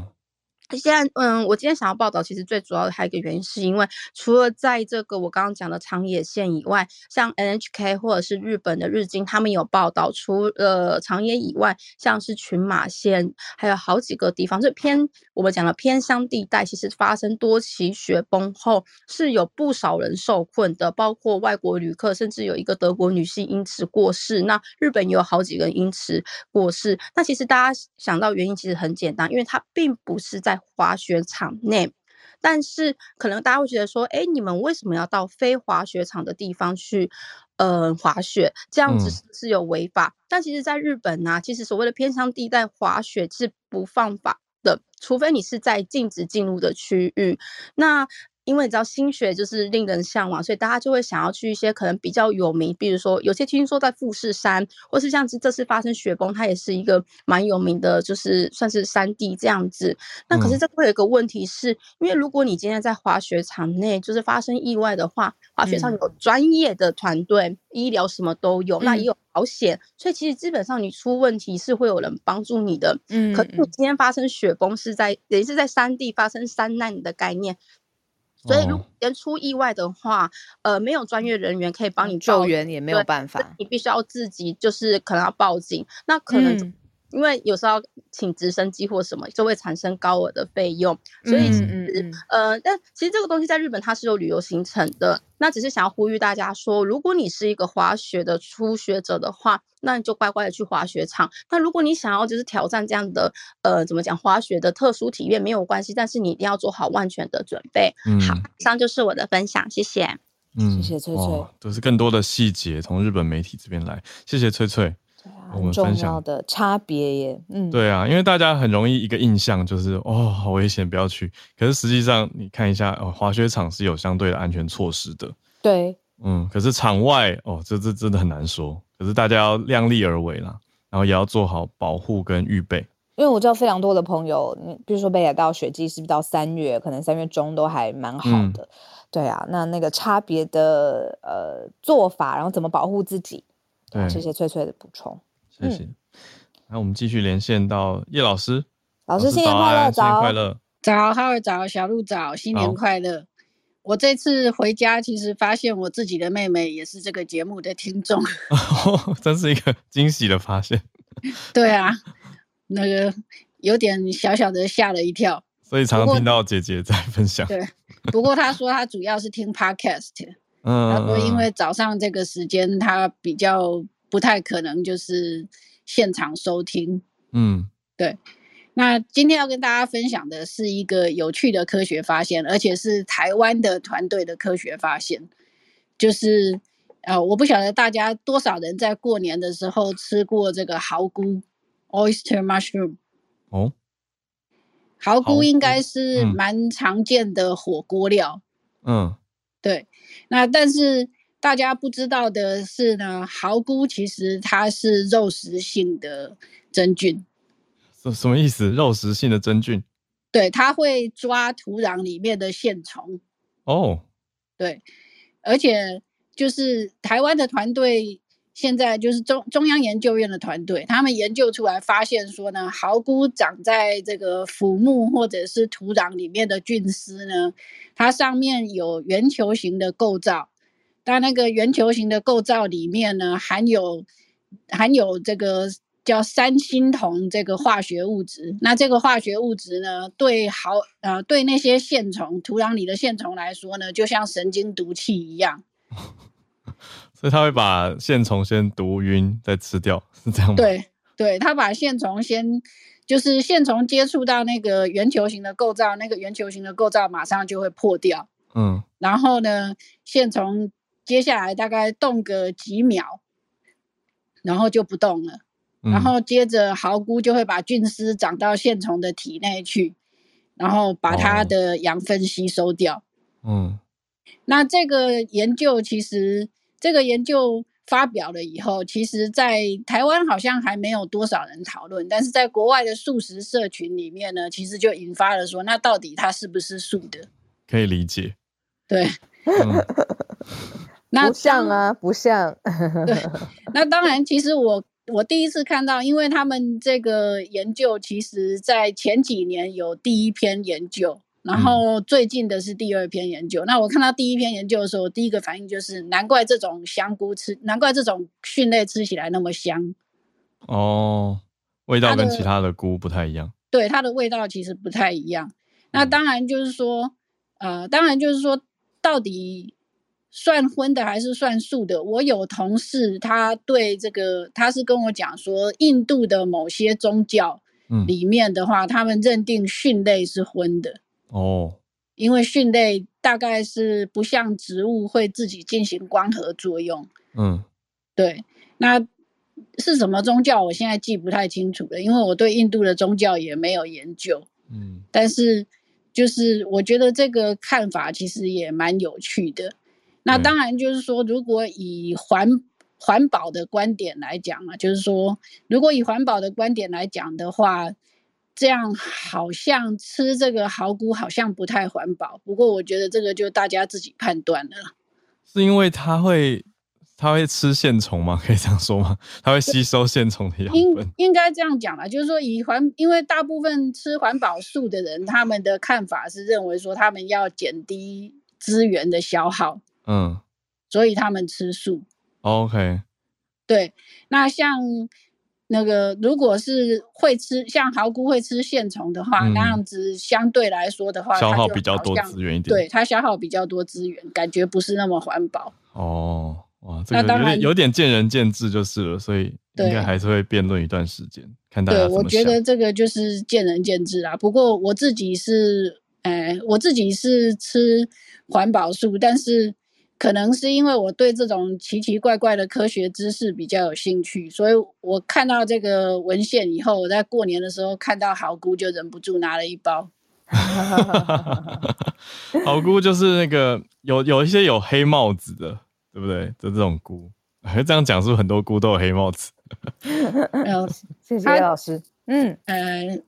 现在，嗯，我今天想要报道，其实最主要的还有一个原因，是因为除了在这个我刚刚讲的长野县以外，像 NHK 或者是日本的日经，他们有报道，除了长野以外，像是群马县，还有好几个地方，就偏我们讲的偏乡地带，其实发生多起雪崩后，是有不少人受困的，包括外国旅客，甚至有一个德国女性因此过世。那日本也有好几个人因此过世。那其实大家想到原因，其实很简单，因为它并不是在滑雪场内，但是可能大家会觉得说，哎，你们为什么要到非滑雪场的地方去，呃，滑雪？这样子是有违法。嗯、但其实，在日本呢、啊，其实所谓的偏乡地带滑雪是不犯法的，除非你是在禁止进入的区域。那因为你知道新雪就是令人向往，所以大家就会想要去一些可能比较有名，比如说有些听说在富士山，或是像是这次发生雪崩，它也是一个蛮有名的，就是算是山地这样子。那可是这会有一个问题是，是、嗯、因为如果你今天在滑雪场内就是发生意外的话，滑雪场有专业的团队，嗯、医疗什么都有，那也有保险，所以其实基本上你出问题是会有人帮助你的。嗯，可是你今天发生雪崩是在也是在山地发生山难的概念。所以，如果人出意外的话，呃，没有专业人员可以帮你救援，也没有办法，你必须要自己，就是可能要报警。那可能、嗯。因为有时候要请直升机或什么，就会产生高额的费用，所以其实，嗯嗯嗯、呃，但其实这个东西在日本它是有旅游行程的。那只是想要呼吁大家说，如果你是一个滑雪的初学者的话，那你就乖乖的去滑雪场。那如果你想要就是挑战这样的，呃，怎么讲滑雪的特殊体验没有关系，但是你一定要做好万全的准备。嗯、好，以上就是我的分享，谢谢。嗯，谢谢翠翠，都是更多的细节从日本媒体这边来，谢谢翠翠。很重要的差别耶，嗯，对啊，因为大家很容易一个印象就是哦，好危险，不要去。可是实际上你看一下，哦，滑雪场是有相对的安全措施的，对，嗯。可是场外哦，这这真的很难说。可是大家要量力而为啦，然后也要做好保护跟预备。因为我知道非常多的朋友，你比如说北海道雪季是不是到三月，可能三月中都还蛮好的，嗯、对啊。那那个差别的呃做法，然后怎么保护自己？对，谢谢翠翠的补充。谢谢。那、嗯、我们继续连线到叶老师。老师新年快乐，新年快乐，早，哈尔早，小鹿早，新年快乐。我这次回家，其实发现我自己的妹妹也是这个节目的听众，哦，真是一个 惊喜的发现。对啊，那个有点小小的吓了一跳。所以常常听到姐姐在分享。对，不过她说她主要是听 podcast，嗯，她说因为早上这个时间她比较。不太可能就是现场收听，嗯，对。那今天要跟大家分享的是一个有趣的科学发现，而且是台湾的团队的科学发现。就是呃，我不晓得大家多少人在过年的时候吃过这个蚝菇 （oyster mushroom）。哦，蚝菇应该是蛮常见的火锅料。嗯，对。那但是。大家不知道的是呢，蚝菇其实它是肉食性的真菌。什什么意思？肉食性的真菌？对，它会抓土壤里面的线虫。哦，对，而且就是台湾的团队，现在就是中中央研究院的团队，他们研究出来发现说呢，蚝菇长在这个腐木或者是土壤里面的菌丝呢，它上面有圆球形的构造。但那个圆球形的构造里面呢，含有含有这个叫三星酮这个化学物质。那这个化学物质呢，对好呃对那些线虫，土壤里的线虫来说呢，就像神经毒气一样。所以它会把线虫先毒晕，再吃掉，是这样吗？对对，它把线虫先就是线虫接触到那个圆球形的构造，那个圆球形的构造马上就会破掉。嗯，然后呢，线虫。接下来大概动个几秒，然后就不动了。嗯、然后接着蚝菇就会把菌丝长到线虫的体内去，然后把它的养分吸收掉。嗯，那这个研究其实这个研究发表了以后，其实，在台湾好像还没有多少人讨论，但是在国外的素食社群里面呢，其实就引发了说，那到底它是不是素的？可以理解。对，嗯、那不像啊，不像。对，那当然，其实我我第一次看到，因为他们这个研究，其实在前几年有第一篇研究。然后最近的是第二篇研究。嗯、那我看到第一篇研究的时候，第一个反应就是，难怪这种香菇吃，难怪这种蕈类吃起来那么香。哦，味道跟其他的菇不太一样。对，它的味道其实不太一样。那当然就是说，嗯、呃，当然就是说，到底算荤的还是算素的？我有同事，他对这个，他是跟我讲说，印度的某些宗教里面的话，嗯、他们认定蕈类是荤的。哦，因为蕈类大概是不像植物会自己进行光合作用。嗯，对，那是什么宗教？我现在记不太清楚了，因为我对印度的宗教也没有研究。嗯，但是就是我觉得这个看法其实也蛮有趣的。那当然就是说，如果以环环保的观点来讲啊，就是说，如果以环保的观点来讲的话。这样好像吃这个蚝菇好像不太环保，不过我觉得这个就大家自己判断了。是因为它会它会吃线虫吗？可以这样说吗？它会吸收线虫的养分？应应该这样讲啦，就是说以环，因为大部分吃环保素的人，他们的看法是认为说他们要减低资源的消耗，嗯，所以他们吃素。OK，对，那像。那个，如果是会吃像蚝菇会吃线虫的话，嗯、那样子相对来说的话，消耗比较多资源一点。对，它消耗比较多资源，感觉不是那么环保。哦，哇，这个有点，那当然有点见仁见智就是了，所以应该还是会辩论一段时间，看大家我觉得这个就是见仁见智啦。不过我自己是，哎，我自己是吃环保素，但是。可能是因为我对这种奇奇怪怪的科学知识比较有兴趣，所以我看到这个文献以后，我在过年的时候看到好菇就忍不住拿了一包。好菇就是那个有有一些有黑帽子的，对不对？就这种菇，这样讲是不是很多菇都有黑帽子？没有，谢谢老师。嗯呃，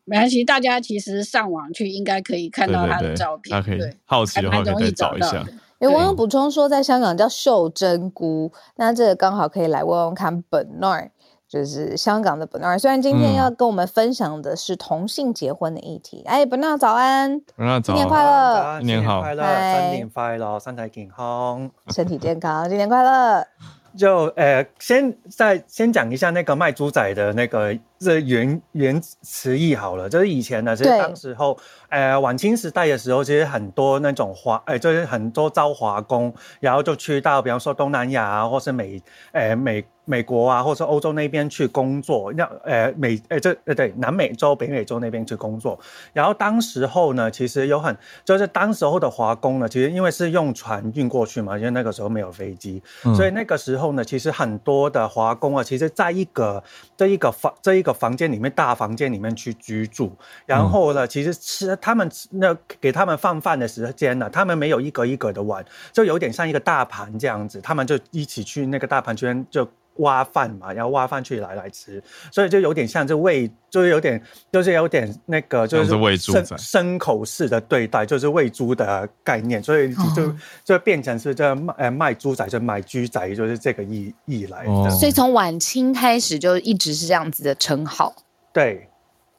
没关系，大家其实上网去应该可以看到他的照片，对，对，对，好奇的话可以找一下。有网友补充说，在香港叫袖珍菇，那这个刚好可以来问问看 Bernard，就是香港的 Bernard。虽然今天要跟我们分享的是同性结婚的议题，哎、嗯、，Bernard 早安，Bernard 早，新年快乐，新年好，新年快乐，新年快乐，身体健康，身体健康，新年快乐。就呃，先再先讲一下那个卖猪仔的那个这原原词义好了，就是以前呢，其实当时候。呃，晚清时代的时候，其实很多那种华，呃，就是很多招华工，然后就去到，比方说东南亚啊，或是美，呃，美美国啊，或是欧洲那边去工作，那呃美，呃这呃对，南美洲、北美洲那边去工作。然后当时候呢，其实有很，就是当时候的华工呢，其实因为是用船运过去嘛，因为那个时候没有飞机，嗯、所以那个时候呢，其实很多的华工啊，其实在一个这一个房这一个房间里面，大房间里面去居住，然后呢，嗯、其实吃。他们那给他们放饭的时间呢，他们没有一格一格的碗，就有点像一个大盘这样子，他们就一起去那个大盘圈就挖饭嘛，然后挖饭去来来吃，所以就有点像这喂，就是有点就是有点那个就是喂猪仔牲口式的对待，就是喂猪的概念，所以就就变成是这卖呃卖猪仔就买猪仔，就是这个意意来的。所以从晚清开始就一直是这样子的称号。对，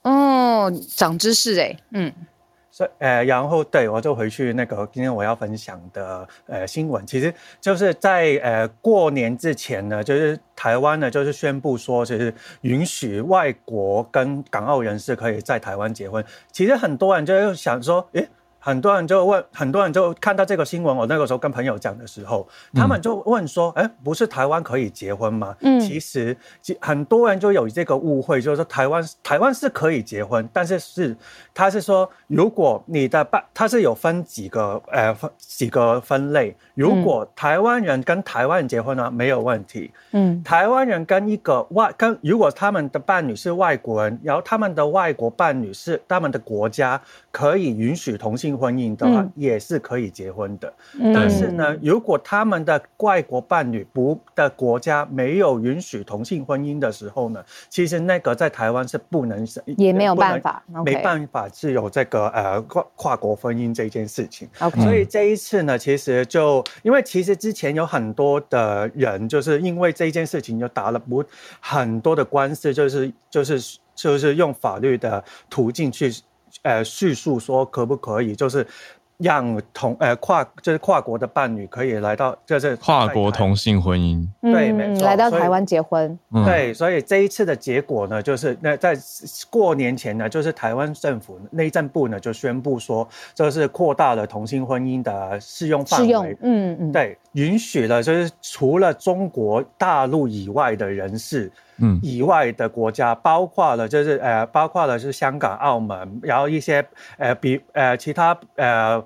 哦，长知识哎，嗯。所以，呃，然后对我就回去那个今天我要分享的呃新闻，其实就是在呃过年之前呢，就是台湾呢就是宣布说，其实允许外国跟港澳人士可以在台湾结婚。其实很多人就想说，诶。很多人就问，很多人就看到这个新闻。我那个时候跟朋友讲的时候，他们就问说：“哎、嗯，不是台湾可以结婚吗？”嗯，其实很多人就有这个误会，就是说台湾台湾是可以结婚，但是是他是说，如果你的伴，他是有分几个呃分几个分类。如果台湾人跟台湾人结婚呢，没有问题。嗯，台湾人跟一个外跟如果他们的伴侣是外国人，然后他们的外国伴侣是他们的国家可以允许同性。婚姻的话，也是可以结婚的。但是呢，如果他们的外国伴侣不的国家没有允许同性婚姻的时候呢，其实那个在台湾是不能也没有办法，没办法是有这个呃跨跨国婚姻这件事情。所以这一次呢，其实就因为其实之前有很多的人就是因为这件事情就打了不很多的官司，就是就是就是用法律的途径去。呃，叙述说可不可以，就是让同呃跨就是跨国的伴侣可以来到，就是跨国同性婚姻，对，没错，来到台湾结婚，对，所以这一次的结果呢，就是那在过年前呢，就是台湾政府内政部呢就宣布说，这是扩大了同性婚姻的适用范围，嗯嗯，对，允许了就是除了中国大陆以外的人士。嗯，以外的国家包括了，就是呃，包括了是香港、澳门，然后一些呃比呃其他呃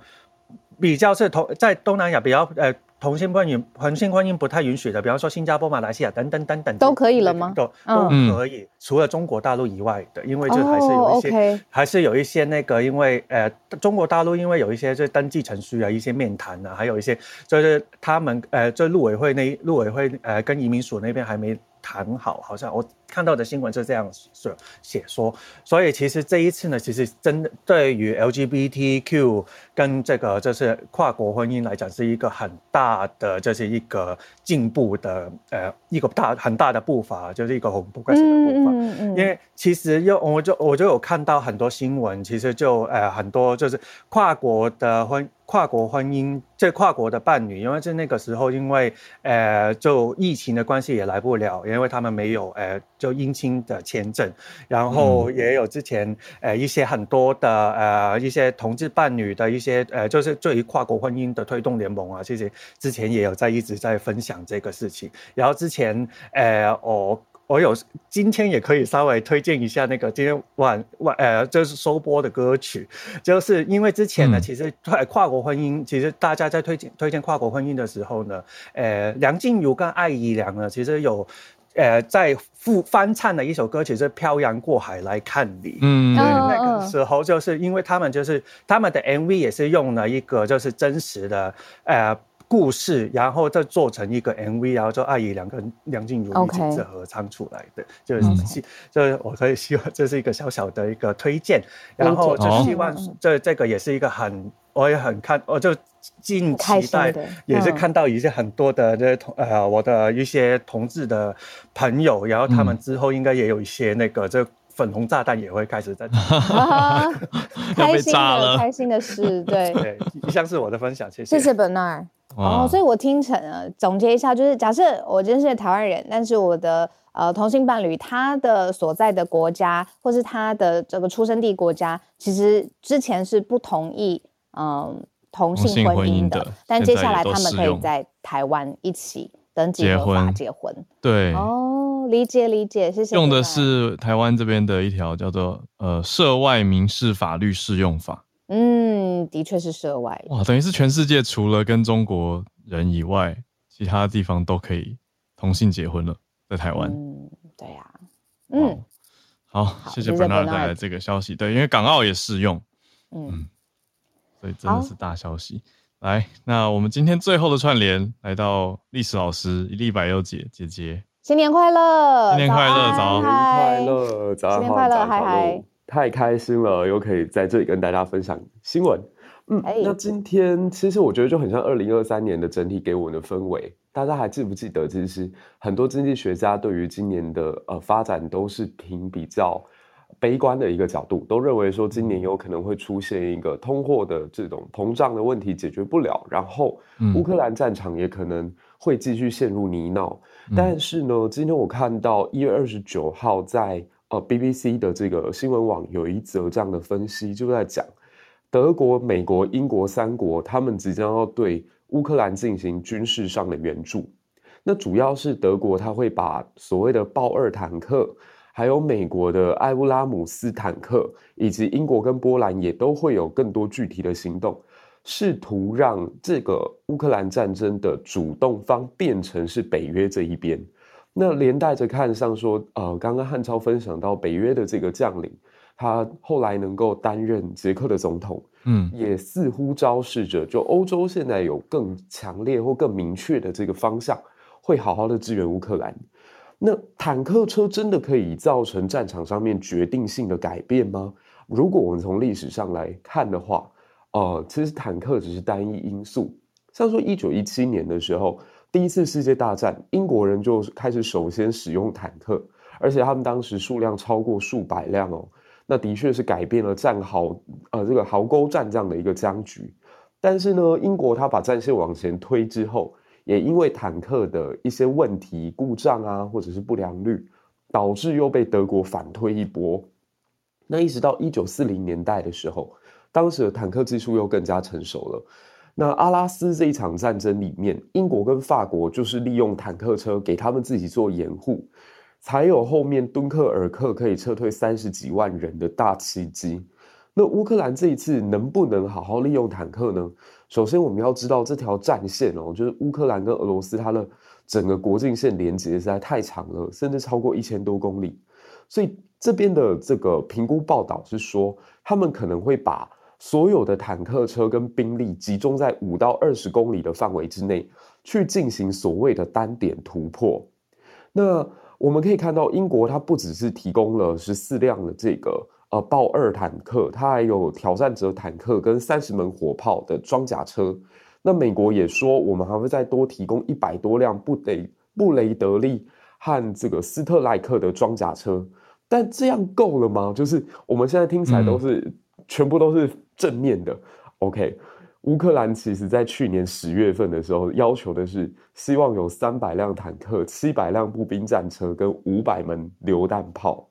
比较是同在东南亚比较呃同性婚姻同性婚姻不太允许的，比方说新加坡、马来西亚等等等等都可以了吗？都都可以，嗯、除了中国大陆以外的，因为就还是有一些、哦 okay、还是有一些那个，因为呃中国大陆因为有一些就登记程序啊，一些面谈啊，还有一些就是他们呃就陆委会那陆委会呃跟移民署那边还没。谈好，好像我看到的新闻是这样说写说，所以其实这一次呢，其实真的对于 LGBTQ 跟这个就是跨国婚姻来讲，是一个很大的，这是一个进步的，呃，一个大很大的步伐，就是一个很不开心的步伐。嗯嗯。因为其实又我就我就有看到很多新闻，其实就呃很多就是跨国的婚。跨国婚姻，这跨国的伴侣，因为是那个时候，因为呃，就疫情的关系也来不了，因为他们没有呃，就姻亲的签证，然后也有之前呃一些很多的呃一些同志伴侣的一些呃，就是对于跨国婚姻的推动联盟啊，其实之前也有在一直在分享这个事情，然后之前呃我。我有今天也可以稍微推荐一下那个今天晚晚呃，就是收播的歌曲，就是因为之前呢，嗯、其实跨国婚姻，其实大家在推荐推荐跨国婚姻的时候呢，呃，梁静茹跟艾怡良呢，其实有呃在复翻唱的一首歌曲是《漂洋过海来看你》，嗯，对，那个时候就是因为他们就是他们的 MV 也是用了一个就是真实的呃。故事，然后再做成一个 MV，然后就艾怡良跟梁静茹一起是合唱出来的，Okay. 就是，就是我可以希望这是一个小小的一个推荐，然后就希望这这个也是一个很，我也很看，我就近期待，也是看到一些很多的这同呃我的一些同志的朋友，然后他们之后应该也有一些那个这。粉红炸弹也会开始在 开心的开心的事，对对，以上是我的分享，谢谢，谢谢 Bernard。哦，所以我听成了总结一下，就是假设我真是台湾人，但是我的呃同性伴侣他的所在的国家或是他的这个出生地国家，其实之前是不同意嗯、呃、同性婚姻的，姻的但接下来他们可以在台湾一起登记合法结婚，对哦。理解理解，谢谢。用的是台湾这边的一条叫做呃涉外民事法律适用法。嗯，的确是涉外。哇，等于是全世界除了跟中国人以外，其他地方都可以同性结婚了，在台湾。嗯，对呀、啊。嗯，好，好谢谢 Bernard 带来这个消息。对，因为港澳也适用。嗯，嗯，所以真的是大消息。好来，那我们今天最后的串联来到历史老师一粒百忧姐姐姐。新年快乐！新年快乐，早安！新年快乐，早安！新年快乐，嗨嗨！太开心了，又可以在这里跟大家分享新闻。嗯，那今天其实我觉得就很像二零二三年的整体给我们的氛围。大家还记不记得，其实很多经济学家对于今年的呃发展都是凭比较悲观的一个角度，都认为说今年有可能会出现一个通货的这种膨胀的问题解决不了，然后乌克兰战场也可能会继续陷入泥淖。但是呢，今天我看到一月二十九号在呃 BBC 的这个新闻网有一则这样的分析，就在讲德国、美国、英国三国他们即将要对乌克兰进行军事上的援助。那主要是德国，他会把所谓的豹二坦克，还有美国的艾布拉姆斯坦克，以及英国跟波兰也都会有更多具体的行动。试图让这个乌克兰战争的主动方变成是北约这一边，那连带着看上说，呃，刚刚汉超分享到北约的这个将领，他后来能够担任捷克的总统，嗯，也似乎昭示着，就欧洲现在有更强烈或更明确的这个方向，会好好的支援乌克兰。那坦克车真的可以造成战场上面决定性的改变吗？如果我们从历史上来看的话，呃，其实坦克只是单一因素。像说一九一七年的时候，第一次世界大战，英国人就开始首先使用坦克，而且他们当时数量超过数百辆哦。那的确是改变了战壕，呃，这个壕沟战这样的一个僵局。但是呢，英国他把战线往前推之后，也因为坦克的一些问题、故障啊，或者是不良率，导致又被德国反推一波。那一直到一九四零年代的时候，当时的坦克技术又更加成熟了。那阿拉斯这一场战争里面，英国跟法国就是利用坦克车给他们自己做掩护。才有后面敦刻尔克可以撤退三十几万人的大奇迹。那乌克兰这一次能不能好好利用坦克呢？首先，我们要知道这条战线哦，就是乌克兰跟俄罗斯它的整个国境线连接实在太长了，甚至超过一千多公里。所以这边的这个评估报道是说，他们可能会把所有的坦克车跟兵力集中在五到二十公里的范围之内，去进行所谓的单点突破。那我们可以看到，英国它不只是提供了十四辆的这个呃豹二坦克，它还有挑战者坦克跟三十门火炮的装甲车。那美国也说，我们还会再多提供一百多辆布雷布雷德利和这个斯特赖克的装甲车。但这样够了吗？就是我们现在听起来都是、嗯、全部都是正面的。OK。乌克兰其实在去年十月份的时候，要求的是希望有三百辆坦克、七百辆步兵战车跟五百门榴弹炮。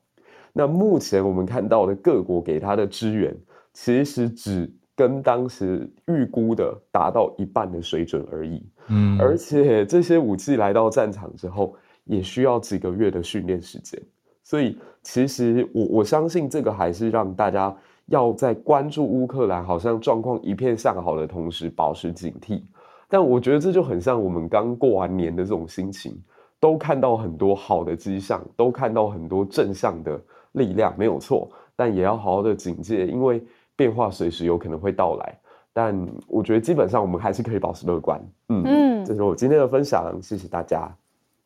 那目前我们看到的各国给他的支援，其实只跟当时预估的达到一半的水准而已。嗯，而且这些武器来到战场之后，也需要几个月的训练时间。所以，其实我我相信这个还是让大家。要在关注乌克兰好像状况一片向好的同时，保持警惕。但我觉得这就很像我们刚过完年的这种心情，都看到很多好的迹象，都看到很多正向的力量，没有错。但也要好好的警戒，因为变化随时有可能会到来。但我觉得基本上我们还是可以保持乐观。嗯嗯，这是我今天的分享，谢谢大家，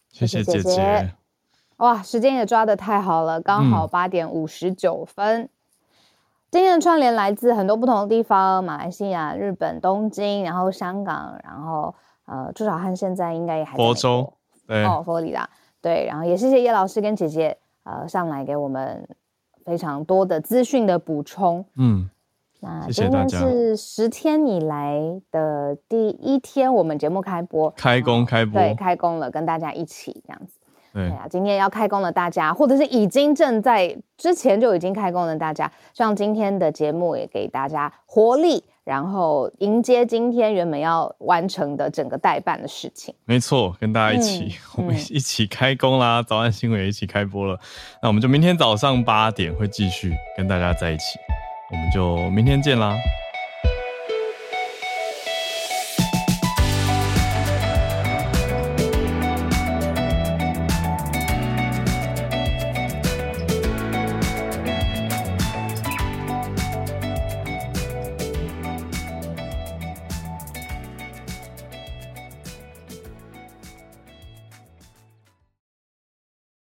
谢谢姐姐。哇，时间也抓得太好了，刚好八点五十九分。嗯今天的串联来自很多不同的地方，马来西亚、日本、东京，然后香港，然后呃，朱小汉现在应该也还在佛州，对。哦，佛罗里达，对，然后也谢谢叶老师跟姐姐呃上来给我们非常多的资讯的补充，嗯，那今天是十天以来的第一天，我们节目开播，开工开播，对，开工了，跟大家一起这样子。对啊，今天要开工的大家，或者是已经正在之前就已经开工的大家，希望今天的节目也给大家活力，然后迎接今天原本要完成的整个代办的事情。没错，跟大家一起，嗯、我们一起开工啦！早安新闻也一起开播了，那我们就明天早上八点会继续跟大家在一起，我们就明天见啦。